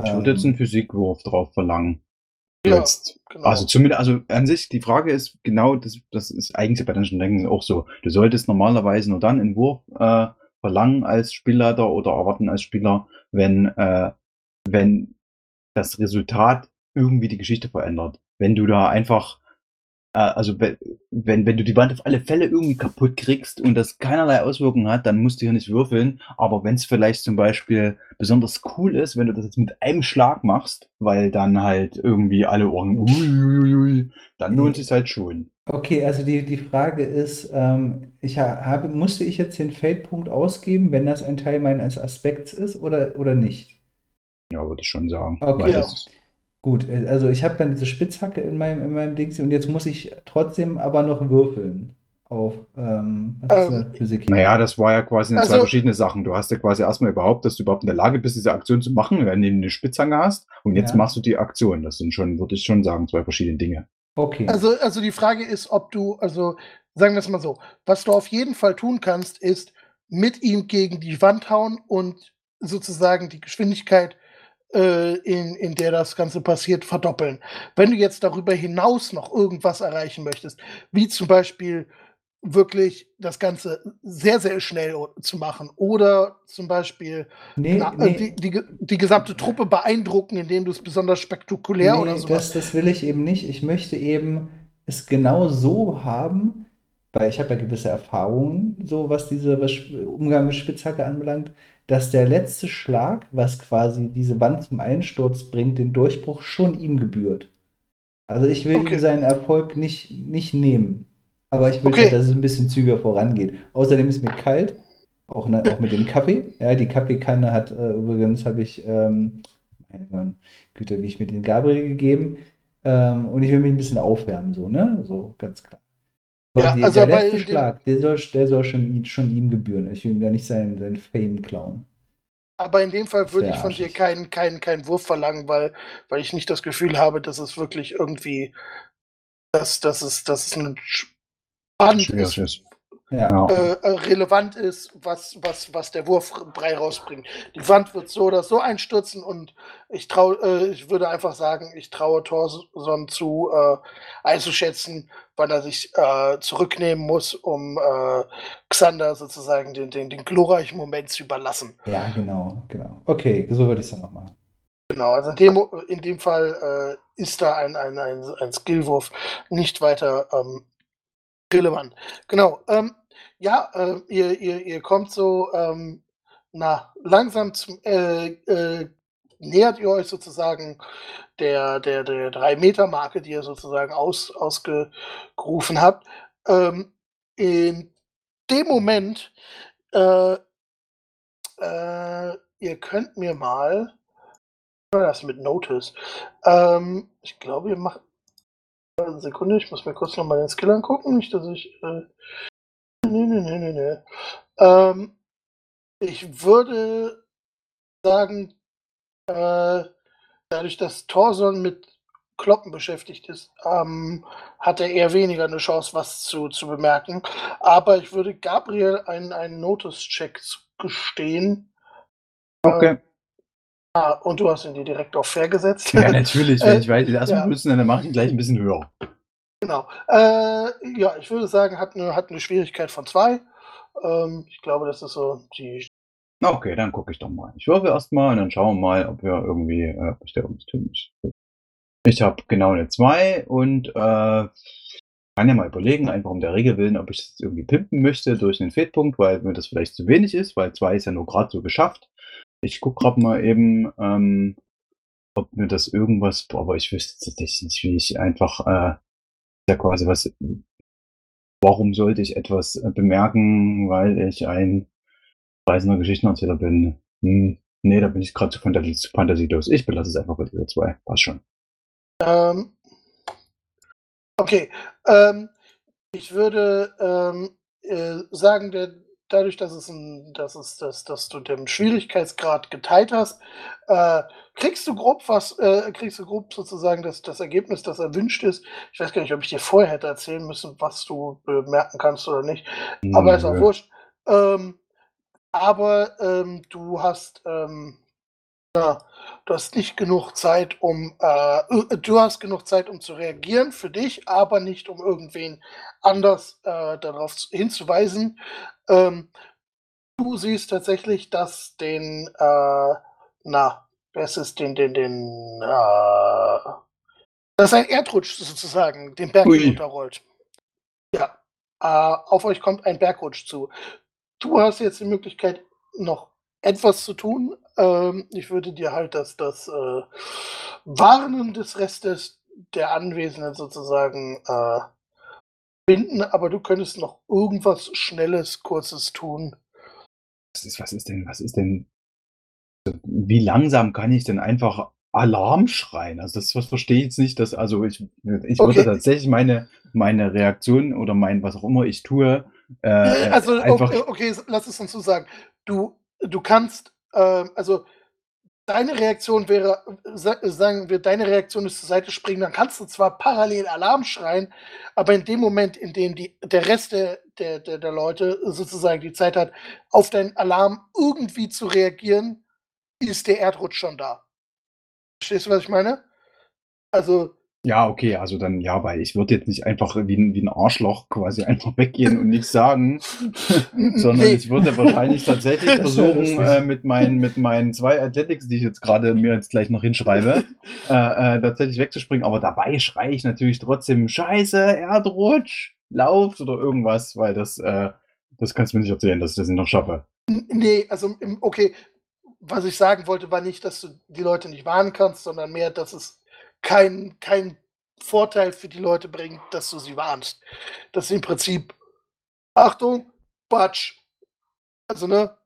Ich würde jetzt Ähm, einen Physikwurf drauf verlangen. Ja, Jetzt. genau. Also zumindest, also an sich, die Frage ist genau, das, das ist eigentlich bei Dungeons Dragons auch so. Du solltest normalerweise nur dann einen Wurf äh, verlangen als Spielleiter oder erwarten als Spieler, wenn, äh, wenn das Resultat irgendwie die Geschichte verändert. Wenn du da einfach äh, also wenn, wenn du die Wand auf alle Fälle irgendwie kaputt kriegst und das keinerlei Auswirkungen hat, dann musst du hier nicht würfeln. Aber wenn es vielleicht zum Beispiel besonders cool ist, wenn du das jetzt mit einem Schlag machst, weil dann halt irgendwie alle Ohren, uiuiui, dann lohnt es halt schon. Okay, also die, die Frage ist, ähm, ich habe, musste ich jetzt den Feldpunkt ausgeben, wenn das ein Teil meines Aspekts ist oder, oder nicht? Ja, würde ich schon sagen. Okay, ja. Gut, äh, also ich habe dann diese Spitzhacke in meinem, in meinem Dings und jetzt muss ich trotzdem aber noch würfeln auf ähm, was ähm, Physik. Naja, das war ja quasi also, zwei verschiedene Sachen. Du hast ja quasi erstmal überhaupt, dass du überhaupt in der Lage bist, diese Aktion zu machen, wenn du eine Spitzhacke hast und jetzt ja. machst du die Aktion. Das sind schon, würde ich schon sagen, zwei verschiedene Dinge. Okay. Also, also die Frage ist, ob du, also sagen wir es mal so, was du auf jeden Fall tun kannst, ist mit ihm gegen die Wand hauen und sozusagen die Geschwindigkeit äh, in, in der das Ganze passiert, verdoppeln. Wenn du jetzt darüber hinaus noch irgendwas erreichen möchtest, wie zum Beispiel wirklich das Ganze sehr, sehr schnell zu machen oder zum Beispiel nee, na, nee. Die, die, die, gesamte Truppe beeindrucken, indem du es besonders spektakulär nee, oder so das, das will ich eben nicht. Ich möchte eben es genau so haben, weil ich habe ja gewisse Erfahrungen, so was diese Umgang mit Spitzhacke anbelangt, dass der letzte Schlag, was quasi diese Wand zum Einsturz bringt, den Durchbruch schon ihm gebührt. Also ich will okay. ihm seinen Erfolg nicht, nicht nehmen. Aber ich will, okay. dass es ein bisschen zügiger vorangeht. Außerdem ist mir kalt, auch, ne, auch mit dem Kaffee. Ja, die Kaffeekanne hat äh, übrigens, habe ich, ähm, meine Güte, wie ich mit den Gabriel gegeben. Ähm, und ich will mich ein bisschen aufwärmen, so, ne? So, ganz klar. Ja, die, also der letzte Schlag, der soll, der soll schon, schon ihm gebühren. Ich will ihm da nicht seinen, seinen Fame klauen. Aber in dem Fall würde ich von dir keinen kein, kein Wurf verlangen, weil, weil ich nicht das Gefühl habe, dass es wirklich irgendwie, dass, dass, es, dass es ein spannend ist, ja. äh, äh, relevant ist, was, was, was der Wurfbrei rausbringt. Die Wand wird so oder so einstürzen und ich traue, äh, ich würde einfach sagen, ich traue Thorson zu äh, einzuschätzen, wann er sich äh, zurücknehmen muss, um äh, Xander sozusagen den, den, den glorreichen Moment zu überlassen. Ja, genau, genau. Okay, so würde ich es dann noch machen. Genau, also in dem, in dem Fall ist da ein, ein, ein, ein Skillwurf nicht weiter ähm, relevant. Genau. Ähm, ja, äh, ihr, ihr, ihr kommt so ähm, na, langsam zum, äh, äh, nähert ihr euch sozusagen der, der, der 3-Meter-Marke, die ihr sozusagen aus, ausgerufen habt. Ähm, in dem Moment, äh, äh, ihr könnt mir mal, das mit Notice, ähm, ich glaube, ihr macht, eine Sekunde, ich muss mir kurz noch mal den Skill angucken, nicht, dass ich. Äh, nee, nee, nee, nee, nee. Ähm, ich würde sagen, äh, dadurch, dass Thorson mit Kloppen beschäftigt ist, ähm, hat er eher weniger eine Chance, was zu, zu bemerken. Aber ich würde Gabriel einen, einen Notice-Check gestehen. Okay. Äh, Ah, und du hast ihn dir direkt auf fair gesetzt. Ja, natürlich. Wenn ich weiß, das ja. müssen, dann mache ich ihn gleich ein bisschen höher. Genau. Äh, ja, ich würde sagen, hat eine, hat eine Schwierigkeit von zwei. Ähm, ich glaube, das ist so die. Okay, dann gucke ich doch mal. Ich würfe erstmal und dann schauen wir mal, ob wir irgendwie, äh, ob ich habe genau eine 2 und äh, kann ja mal überlegen, einfach um der Regel willen, ob ich es irgendwie pimpen möchte durch einen Fehlpunkt, weil mir das vielleicht zu wenig ist, weil 2 ist ja nur gerade so geschafft. Ich gucke gerade mal eben, ähm, ob mir das irgendwas, boah, aber ich wüsste tatsächlich nicht, wie ich einfach, äh, ja quasi was, warum sollte ich etwas äh, bemerken, weil ich ein reisender Geschichtenerzähler bin? Hm, nee, da bin ich gerade zu, fantasie. Ich belasse es einfach bei dieser zwei. Passt schon. Ähm, okay. Ähm, ich würde ähm, äh, sagen, der, dadurch, dass es ein, dass es, dass, dass du den Schwierigkeitsgrad geteilt hast, äh, kriegst du grob was, äh, kriegst du grob sozusagen das, das Ergebnis, das erwünscht ist. Ich weiß gar nicht, ob ich dir vorher hätte erzählen müssen, was du bemerken kannst oder nicht. Aber ist auch wurscht. Ähm, aber ähm, du hast ähm, ja, du hast nicht genug Zeit, um äh, äh, du hast genug Zeit, um zu reagieren für dich, aber nicht um irgendwen anders äh, darauf hinzuweisen. Ähm, du siehst tatsächlich, dass den, äh, na, es ist den, den, den, äh, dass ein Erdrutsch sozusagen den Berg Ui. runterrollt. Ja, äh, auf euch kommt ein Bergrutsch zu. Du hast jetzt die Möglichkeit, noch etwas zu tun. Ähm, ich würde dir halt das, das äh, Warnen des Restes der Anwesenden sozusagen äh, binden, aber du könntest noch irgendwas Schnelles, Kurzes tun. Was ist, was ist denn, was ist denn, wie langsam kann ich denn einfach Alarm schreien? Also das, das verstehe ich jetzt nicht, dass, also ich, ich Okay. würde tatsächlich meine, meine Reaktion oder mein, was auch immer ich tue, äh, Äh, also, einfach, okay, okay, lass es uns so sagen. Du, du kannst, ähm, also deine Reaktion wäre, sa sagen wir, deine Reaktion ist zur Seite springen, dann kannst du zwar parallel Alarm schreien, aber in dem Moment, in dem die, der Rest der, der, der, der Leute sozusagen die Zeit hat, auf deinen Alarm irgendwie zu reagieren, ist der Erdrutsch schon da. Verstehst du, was ich meine? Also, ja, okay, also dann, ja, weil ich würde jetzt nicht einfach wie ein, wie ein Arschloch quasi einfach weggehen und nichts sagen, sondern ich würde wahrscheinlich tatsächlich versuchen, äh, mit, meinen, mit meinen zwei Athletics, die ich jetzt gerade mir jetzt gleich noch hinschreibe, äh, äh, tatsächlich wegzuspringen. Aber dabei schreie ich natürlich trotzdem Scheiße, Erdrutsch, lauft oder irgendwas, weil das, äh, das kannst du mir nicht erzählen, dass ich das nicht noch schaffe. Nee, also okay, was ich sagen wollte, war nicht, dass du die Leute nicht warnen kannst, sondern mehr, dass es keinen kein Vorteil für die Leute bringt, dass du sie warnst. Das ist im Prinzip, Achtung, Batsch. Also, ne?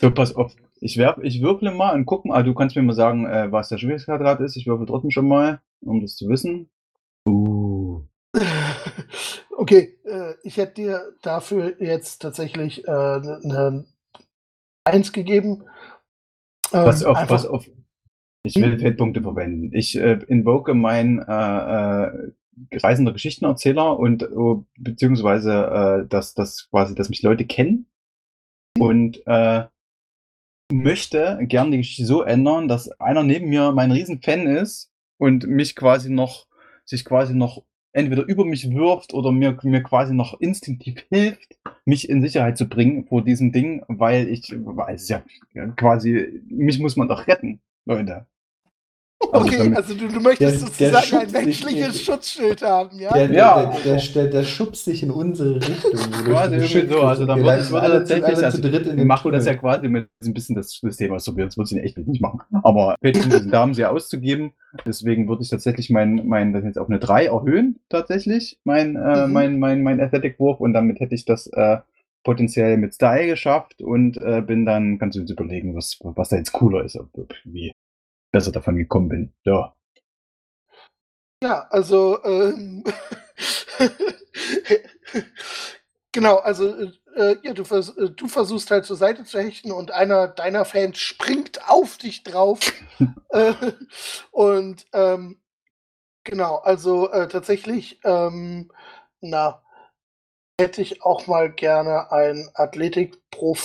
So, pass auf. Ich, werf, ich würfle mal und guck mal, du kannst mir mal sagen, äh, was der Schwierigkeitsgrad ist. Ich würfel trotzdem schon mal, um das zu wissen. Uh. Okay, äh, ich hätte dir dafür jetzt tatsächlich äh, eine Eins gegeben. Ähm, Pass auf, pass auf. Ich will Feldpunkte verwenden. Ich äh, invoke meinen äh, äh, reisender Geschichtenerzähler und äh, beziehungsweise äh, dass das quasi, dass mich Leute kennen und äh, möchte gern die Geschichte so ändern, dass einer neben mir mein Riesenfan ist und mich quasi noch, sich quasi noch entweder über mich wirft oder mir, mir quasi noch instinktiv hilft, mich in Sicherheit zu bringen vor diesem Ding, weil ich, ist ja quasi, mich muss man doch retten, Leute. Also Okay, damit- also du, du möchtest Der- der sozusagen ein schützt dich menschliches. Schutzschild haben, ja? Der, Ja. der, der, der, der schubst dich in unsere Richtung. Quasi irgendwie so, also dann Wir alle zu- tatsächlich, also zu dritt in wir den machen das ja quasi mit ein bisschen das, das Thema ausprobieren, das würde ich echt nicht machen. Aber da, um sie auszugeben, deswegen würde ich tatsächlich mein, mein, das jetzt auf eine 3 erhöhen, tatsächlich, mein, äh, Mhm. mein, mein, mein Athletic-Wurf und damit hätte ich das äh, potenziell mit Style geschafft und äh, bin dann, kannst du jetzt überlegen, was, was da jetzt cooler ist, ob, ob wie besser davon gekommen bin. Ja. Ja, also ähm, genau, also äh, ja, du, vers äh, du versuchst halt zur Seite zu hechten und einer deiner Fans springt auf dich drauf. äh, und ähm, genau, also äh, tatsächlich, ähm, na, hätte ich auch mal gerne ein Athletik-Wurf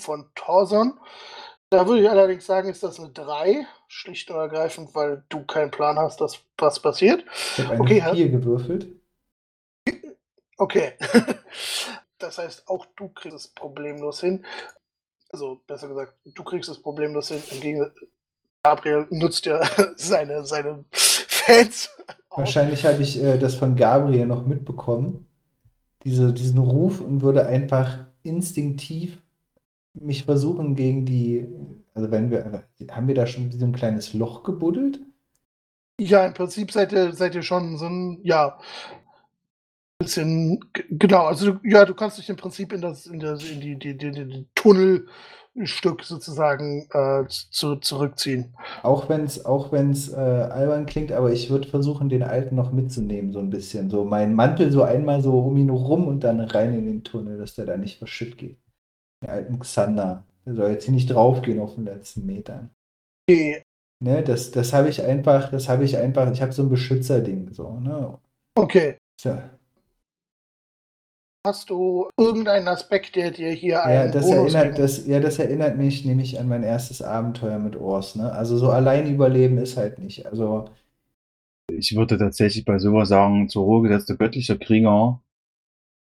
von Torson. Da würde ich allerdings sagen, ist das eine 3, schlicht und ergreifend, weil du keinen Plan hast, dass was passiert. Ich habe eine Okay, ja. 4 gewürfelt. Okay. Das heißt, auch du kriegst es problemlos hin. Also, besser gesagt, du kriegst es problemlos hin. Im Gegensatz, Gabriel nutzt ja seine, seine Fans. Wahrscheinlich habe ich äh, das von Gabriel noch mitbekommen. Diese, diesen Ruf und würde einfach instinktiv mich versuchen gegen die. Also wenn wir. Haben wir da schon so ein kleines Loch gebuddelt? Ja, im Prinzip seid ihr, seid ihr schon so ein, ja, bisschen, genau, also du- ja, du kannst dich im Prinzip in das, in das, in die, die, die, die, die Tunnelstück sozusagen äh, zu, zurückziehen. Auch wenn es auch wenn's, äh, albern klingt, aber ich würde versuchen, den Alten noch mitzunehmen, so ein bisschen. So meinen Mantel so einmal so um ihn rum und dann rein in den Tunnel, dass der da nicht verschütt geht. Den alten Xander. Der soll jetzt hier nicht draufgehen auf den letzten Metern. Okay, Ne, das, das habe ich einfach, das habe ich einfach, ich habe so ein Beschützerding, so, ne? okay. So. Hast du irgendeinen Aspekt, der dir hier Ja, einen das Bonus erinnert, das, ja, das erinnert mich nämlich an mein erstes Abenteuer mit Ors, ne? Also so allein überleben ist halt nicht. Also, Ich würde tatsächlich bei sowas sagen, zu Ruhe gesetzter göttlicher Krieger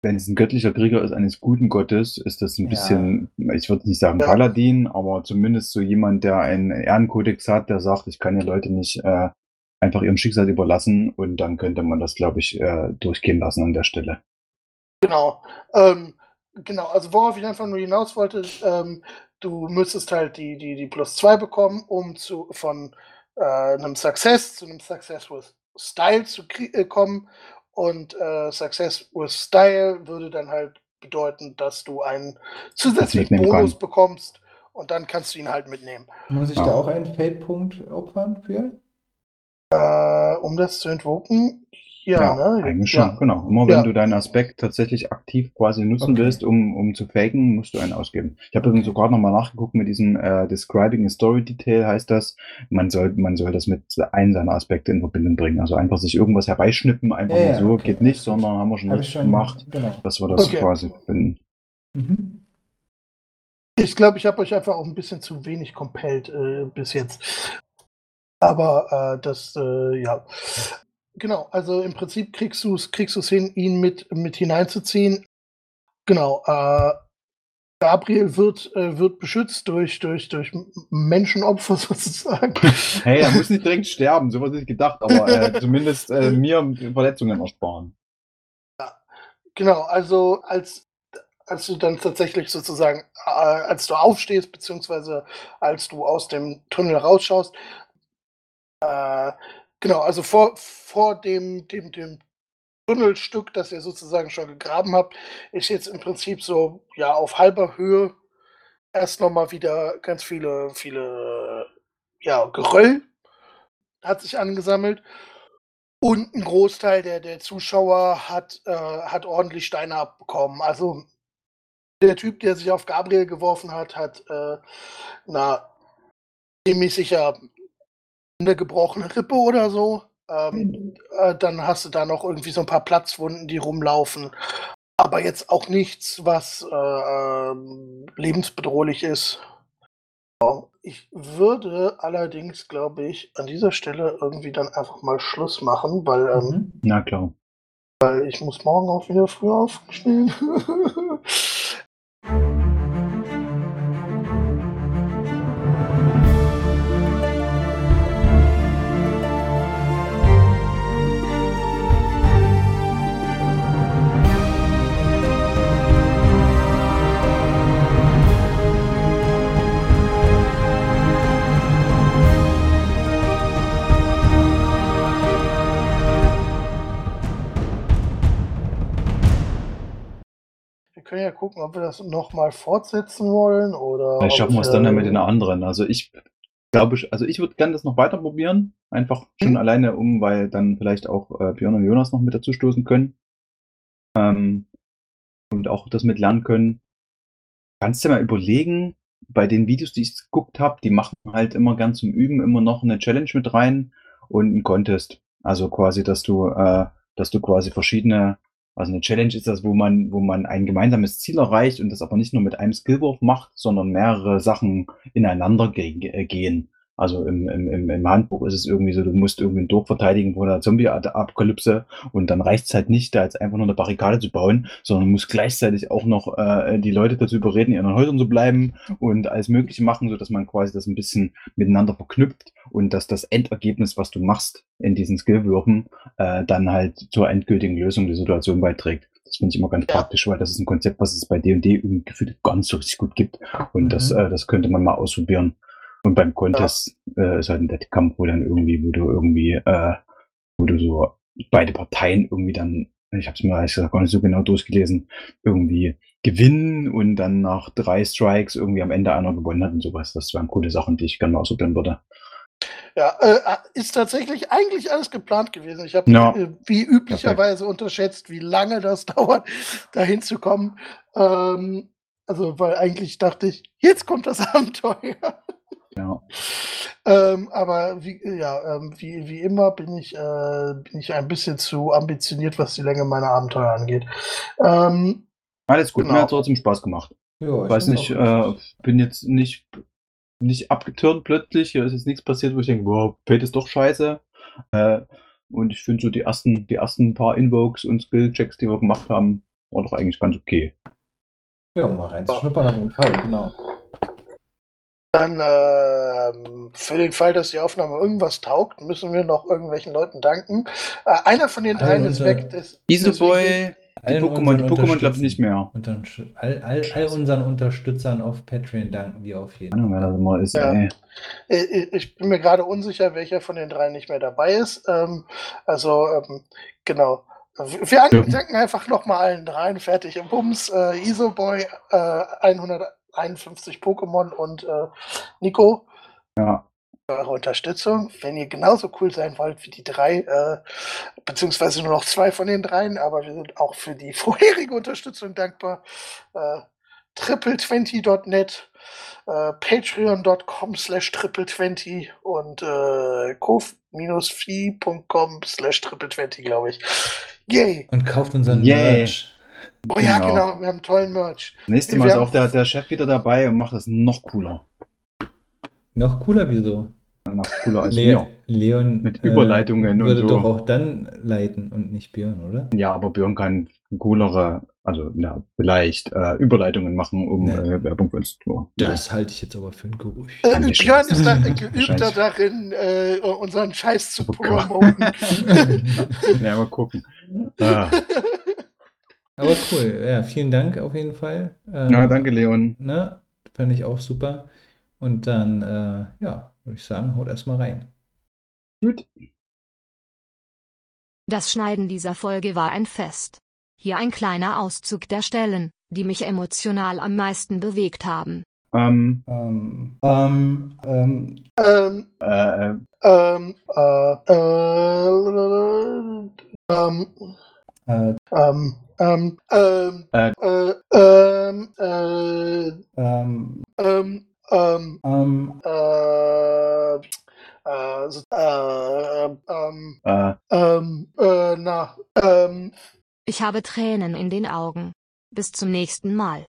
wenn es ein göttlicher Krieger ist eines guten Gottes, ist das ein Ja. bisschen, ich würde nicht sagen. Paladin, aber zumindest so jemand, der einen Ehrenkodex hat, der sagt, ich kann ja Leute nicht äh, einfach ihrem Schicksal überlassen und dann könnte man das, glaube ich, äh, durchgehen lassen an der Stelle. Genau. Ähm, genau, also worauf ich einfach nur hinaus wollte, ähm, du müsstest halt die, die, die plus 2 bekommen, um zu von äh, einem Success zu einem Success with Style zu äh, kommen. Und äh, Success with Style würde dann halt bedeuten, dass du einen zusätzlichen Bonus kann. bekommst und dann kannst du ihn halt mitnehmen. Muss ich Ja. da auch einen Fate-Punkt opfern für? Äh, um das zu entwucken, ja, ne? eigentlich ja. schon, genau. Immer wenn Ja. du deinen Aspekt tatsächlich aktiv quasi nutzen Okay. willst, um, um zu faken, musst du einen ausgeben. Ich habe Okay. sogar nochmal nachgeguckt mit diesem äh, Describing a Story Detail heißt das, man soll, man soll das mit einem seiner Aspekte in Verbindung bringen. Also einfach sich irgendwas herbeischnippen, einfach Ja, nur ja, so, okay. geht nicht, sondern haben wir schon schon gemacht, Genau. dass wir das Okay. quasi finden. Mhm. Ich glaube, ich habe euch einfach auch ein bisschen zu wenig compelled äh, bis jetzt. Aber äh, das, äh, ja. Genau, also im Prinzip kriegst du es kriegst du's hin, ihn mit, mit hineinzuziehen. Genau, äh, Gabriel wird, äh, wird beschützt durch, durch, durch Menschenopfer sozusagen. Hey, er muss nicht direkt sterben, sowas nicht gedacht, aber äh, zumindest äh, mir Verletzungen ersparen. Genau, also als, als du dann tatsächlich sozusagen, äh, als du aufstehst, beziehungsweise als du aus dem Tunnel rausschaust, äh, genau, also vor, vor dem, dem, dem Tunnelstück, das ihr sozusagen schon gegraben habt, ist jetzt im Prinzip so, ja, auf halber Höhe erst nochmal wieder ganz viele, viele, ja, Geröll hat sich angesammelt. Und ein Großteil der, der Zuschauer hat, äh, hat ordentlich Steine abbekommen. Also der Typ, der sich auf Gabriel geworfen hat, hat äh, na, ziemlich sicher eine gebrochene Rippe oder so. Ähm, äh, dann hast du da noch irgendwie so ein paar Platzwunden, die rumlaufen. Aber jetzt auch nichts, was äh, ähm, lebensbedrohlich ist. Ich würde allerdings, glaube ich, an dieser Stelle irgendwie dann einfach mal Schluss machen, weil ähm, Mhm. Na klar. weil ich muss morgen auch wieder früh aufstehen. können ja gucken, ob wir das nochmal fortsetzen wollen oder. Vielleicht schaffen wir es dann ja mit den anderen. Also ich glaube, ich- also ich würde gerne das noch weiter probieren. Einfach schon Mhm. alleine um, weil dann vielleicht auch äh, Björn und Jonas noch mit dazu stoßen können. Ähm, und auch das mit lernen können. Kannst du mal überlegen, bei den Videos, die ich geguckt habe, die machen halt immer gern zum Üben immer noch eine Challenge mit rein und einen Contest. Also quasi, dass du, äh, dass du quasi verschiedene, also eine Challenge ist das, wo man, wo man ein gemeinsames Ziel erreicht und das aber nicht nur mit einem Skillwurf macht, sondern mehrere Sachen ineinander äh, gehen. Also im, im, im, Handbuch ist es irgendwie so, du musst irgendwie ein Dorf verteidigen vor der Zombie-Apokalypse und dann reicht es halt nicht, da jetzt einfach nur eine Barrikade zu bauen, sondern musst gleichzeitig auch noch äh, die Leute dazu überreden, in ihren Häusern zu bleiben und alles Mögliche machen, sodass man quasi das ein bisschen miteinander verknüpft und dass das Endergebnis, was du machst in diesen Skillwürfen, äh, dann halt zur endgültigen Lösung der Situation beiträgt. Das finde ich immer ganz Ja. praktisch, weil das ist ein Konzept, was es bei D&D irgendwie nicht so richtig gut gibt. Und das, Mhm. äh, das könnte man mal ausprobieren. Und beim Contest äh, ist halt ein Wettkampf, wo dann irgendwie, wo du irgendwie, äh, wo du so beide Parteien irgendwie dann, ich habe es mir ehrlich gesagt gar nicht so genau durchgelesen, irgendwie gewinnen und dann nach drei Strikes irgendwie am Ende einer gewonnen hat und sowas. Das wären coole Sachen, die ich gerne mal ausprobieren würde. Ja, äh, ist tatsächlich eigentlich alles geplant gewesen. Ich habe Ja. äh, wie üblicherweise unterschätzt, wie lange das dauert, dahin zu kommen. Ähm, also, weil eigentlich dachte ich, jetzt kommt das Abenteuer. Ja. Ähm, aber wie, ja, ähm, wie, wie immer bin ich, äh, bin ich ein bisschen zu ambitioniert, was die Länge meiner Abenteuer angeht. Ähm, Alles gut, Genau. mir hat trotzdem Spaß gemacht. Ja, ich weiß nicht, äh, bin jetzt nicht, nicht abgetürnt plötzlich. Hier ist jetzt nichts passiert, wo ich denke, wow, Fate ist doch scheiße. Äh, und ich finde so die ersten, die ersten paar Invokes und Skill-Checks, die wir gemacht haben, war doch eigentlich ganz okay. Ja, mal reinzuschnuppern auf jeden Fall, genau. Dann ähm, für den Fall, dass die Aufnahme irgendwas taugt, müssen wir noch irgendwelchen Leuten danken. Äh, einer von den dreien ist weg. Easyboy, die Pokémon, die Pokémon glaube ich nicht mehr. All, all, all unseren Unterstützern auf Patreon danken wir auf jeden immer ist, Ja. ey. Äh, Ich bin mir gerade unsicher, welcher von den drei nicht mehr dabei ist. Ähm, also, ähm, genau. Wir an- Ja. danken einfach nochmal allen dreien. Fertig im Bums. Äh, Isoboy, äh, 151 Pokémon und äh, Nico. Ja. für Eure Unterstützung. Wenn ihr genauso cool sein wollt wie die drei, äh, beziehungsweise nur noch zwei von den dreien, aber wir sind auch für die vorherige Unterstützung dankbar. Äh, triple20.net, äh, patreon.com slash triple20 und äh, kof-fi.com slash triple20, glaube ich. Yay! Und kauft unseren Yay. Merch. Oh ja, Genau. genau, wir haben tollen Merch. Nächstes Wir Mal ist auch der, der Chef wieder dabei und macht das noch cooler. Noch cooler, wieso? Noch cooler als Le mir. Leon Mit Überleitungen und würde so. doch auch dann leiten und nicht Björn, oder? Ja, aber Björn kann coolere, also ja, vielleicht äh, Überleitungen machen, um Nee. äh, Werbung für uns zu machen. Das halte ich jetzt aber für ein Gerücht. Äh, Björn ist da geübter Wahrscheinlich. darin, äh, unseren Scheiß zu Oh promoten. Ja, mal gucken. Ah. Aber cool, ja, vielen Dank auf jeden Fall. Ähm, Ja, danke, Leon. Ne, fand ich auch super. Und dann, äh, ja, würde ich sagen, haut erstmal rein. Gut. Das Schneiden dieser Folge war ein Fest. Hier ein kleiner Auszug der Stellen, die mich emotional am meisten bewegt haben. Ähm, Ähm, ähm, ähm, ähm, äh, ähm, äh, äh, ähm, äh, ähm, ähm, ähm, Äh. äh, ähm, äh, ähm, ähm, ähm, ähm, äh, äh, so- äh, ähm, äh, ähm, äh, na, ähm, Ich habe Tränen in den Augen. Bis zum nächsten Mal.